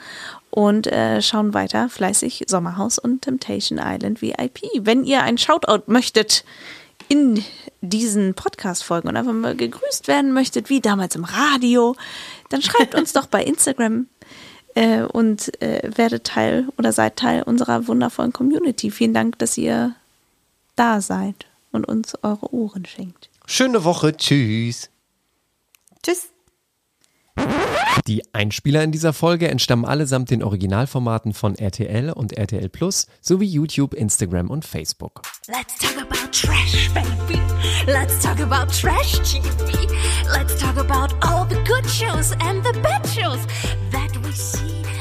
und äh, schauen weiter fleißig Sommerhaus und Temptation Island VIP. Wenn ihr einen Shoutout möchtet in diesen Podcast-Folgen und einfach mal gegrüßt werden möchtet, wie damals im Radio, dann schreibt uns doch bei Instagram äh, und äh, werdet Teil oder seid Teil unserer wundervollen Community. Vielen Dank, dass ihr da seid und uns eure Ohren schenkt. Schöne Woche. Tschüss. Tschüss. Die Einspieler in dieser Folge entstammen allesamt den Originalformaten von RTL und RTL Plus sowie YouTube, Instagram und Facebook. Let's talk about trash, baby. Let's talk about trash TV. Let's talk about all the good shows and the bad shows see.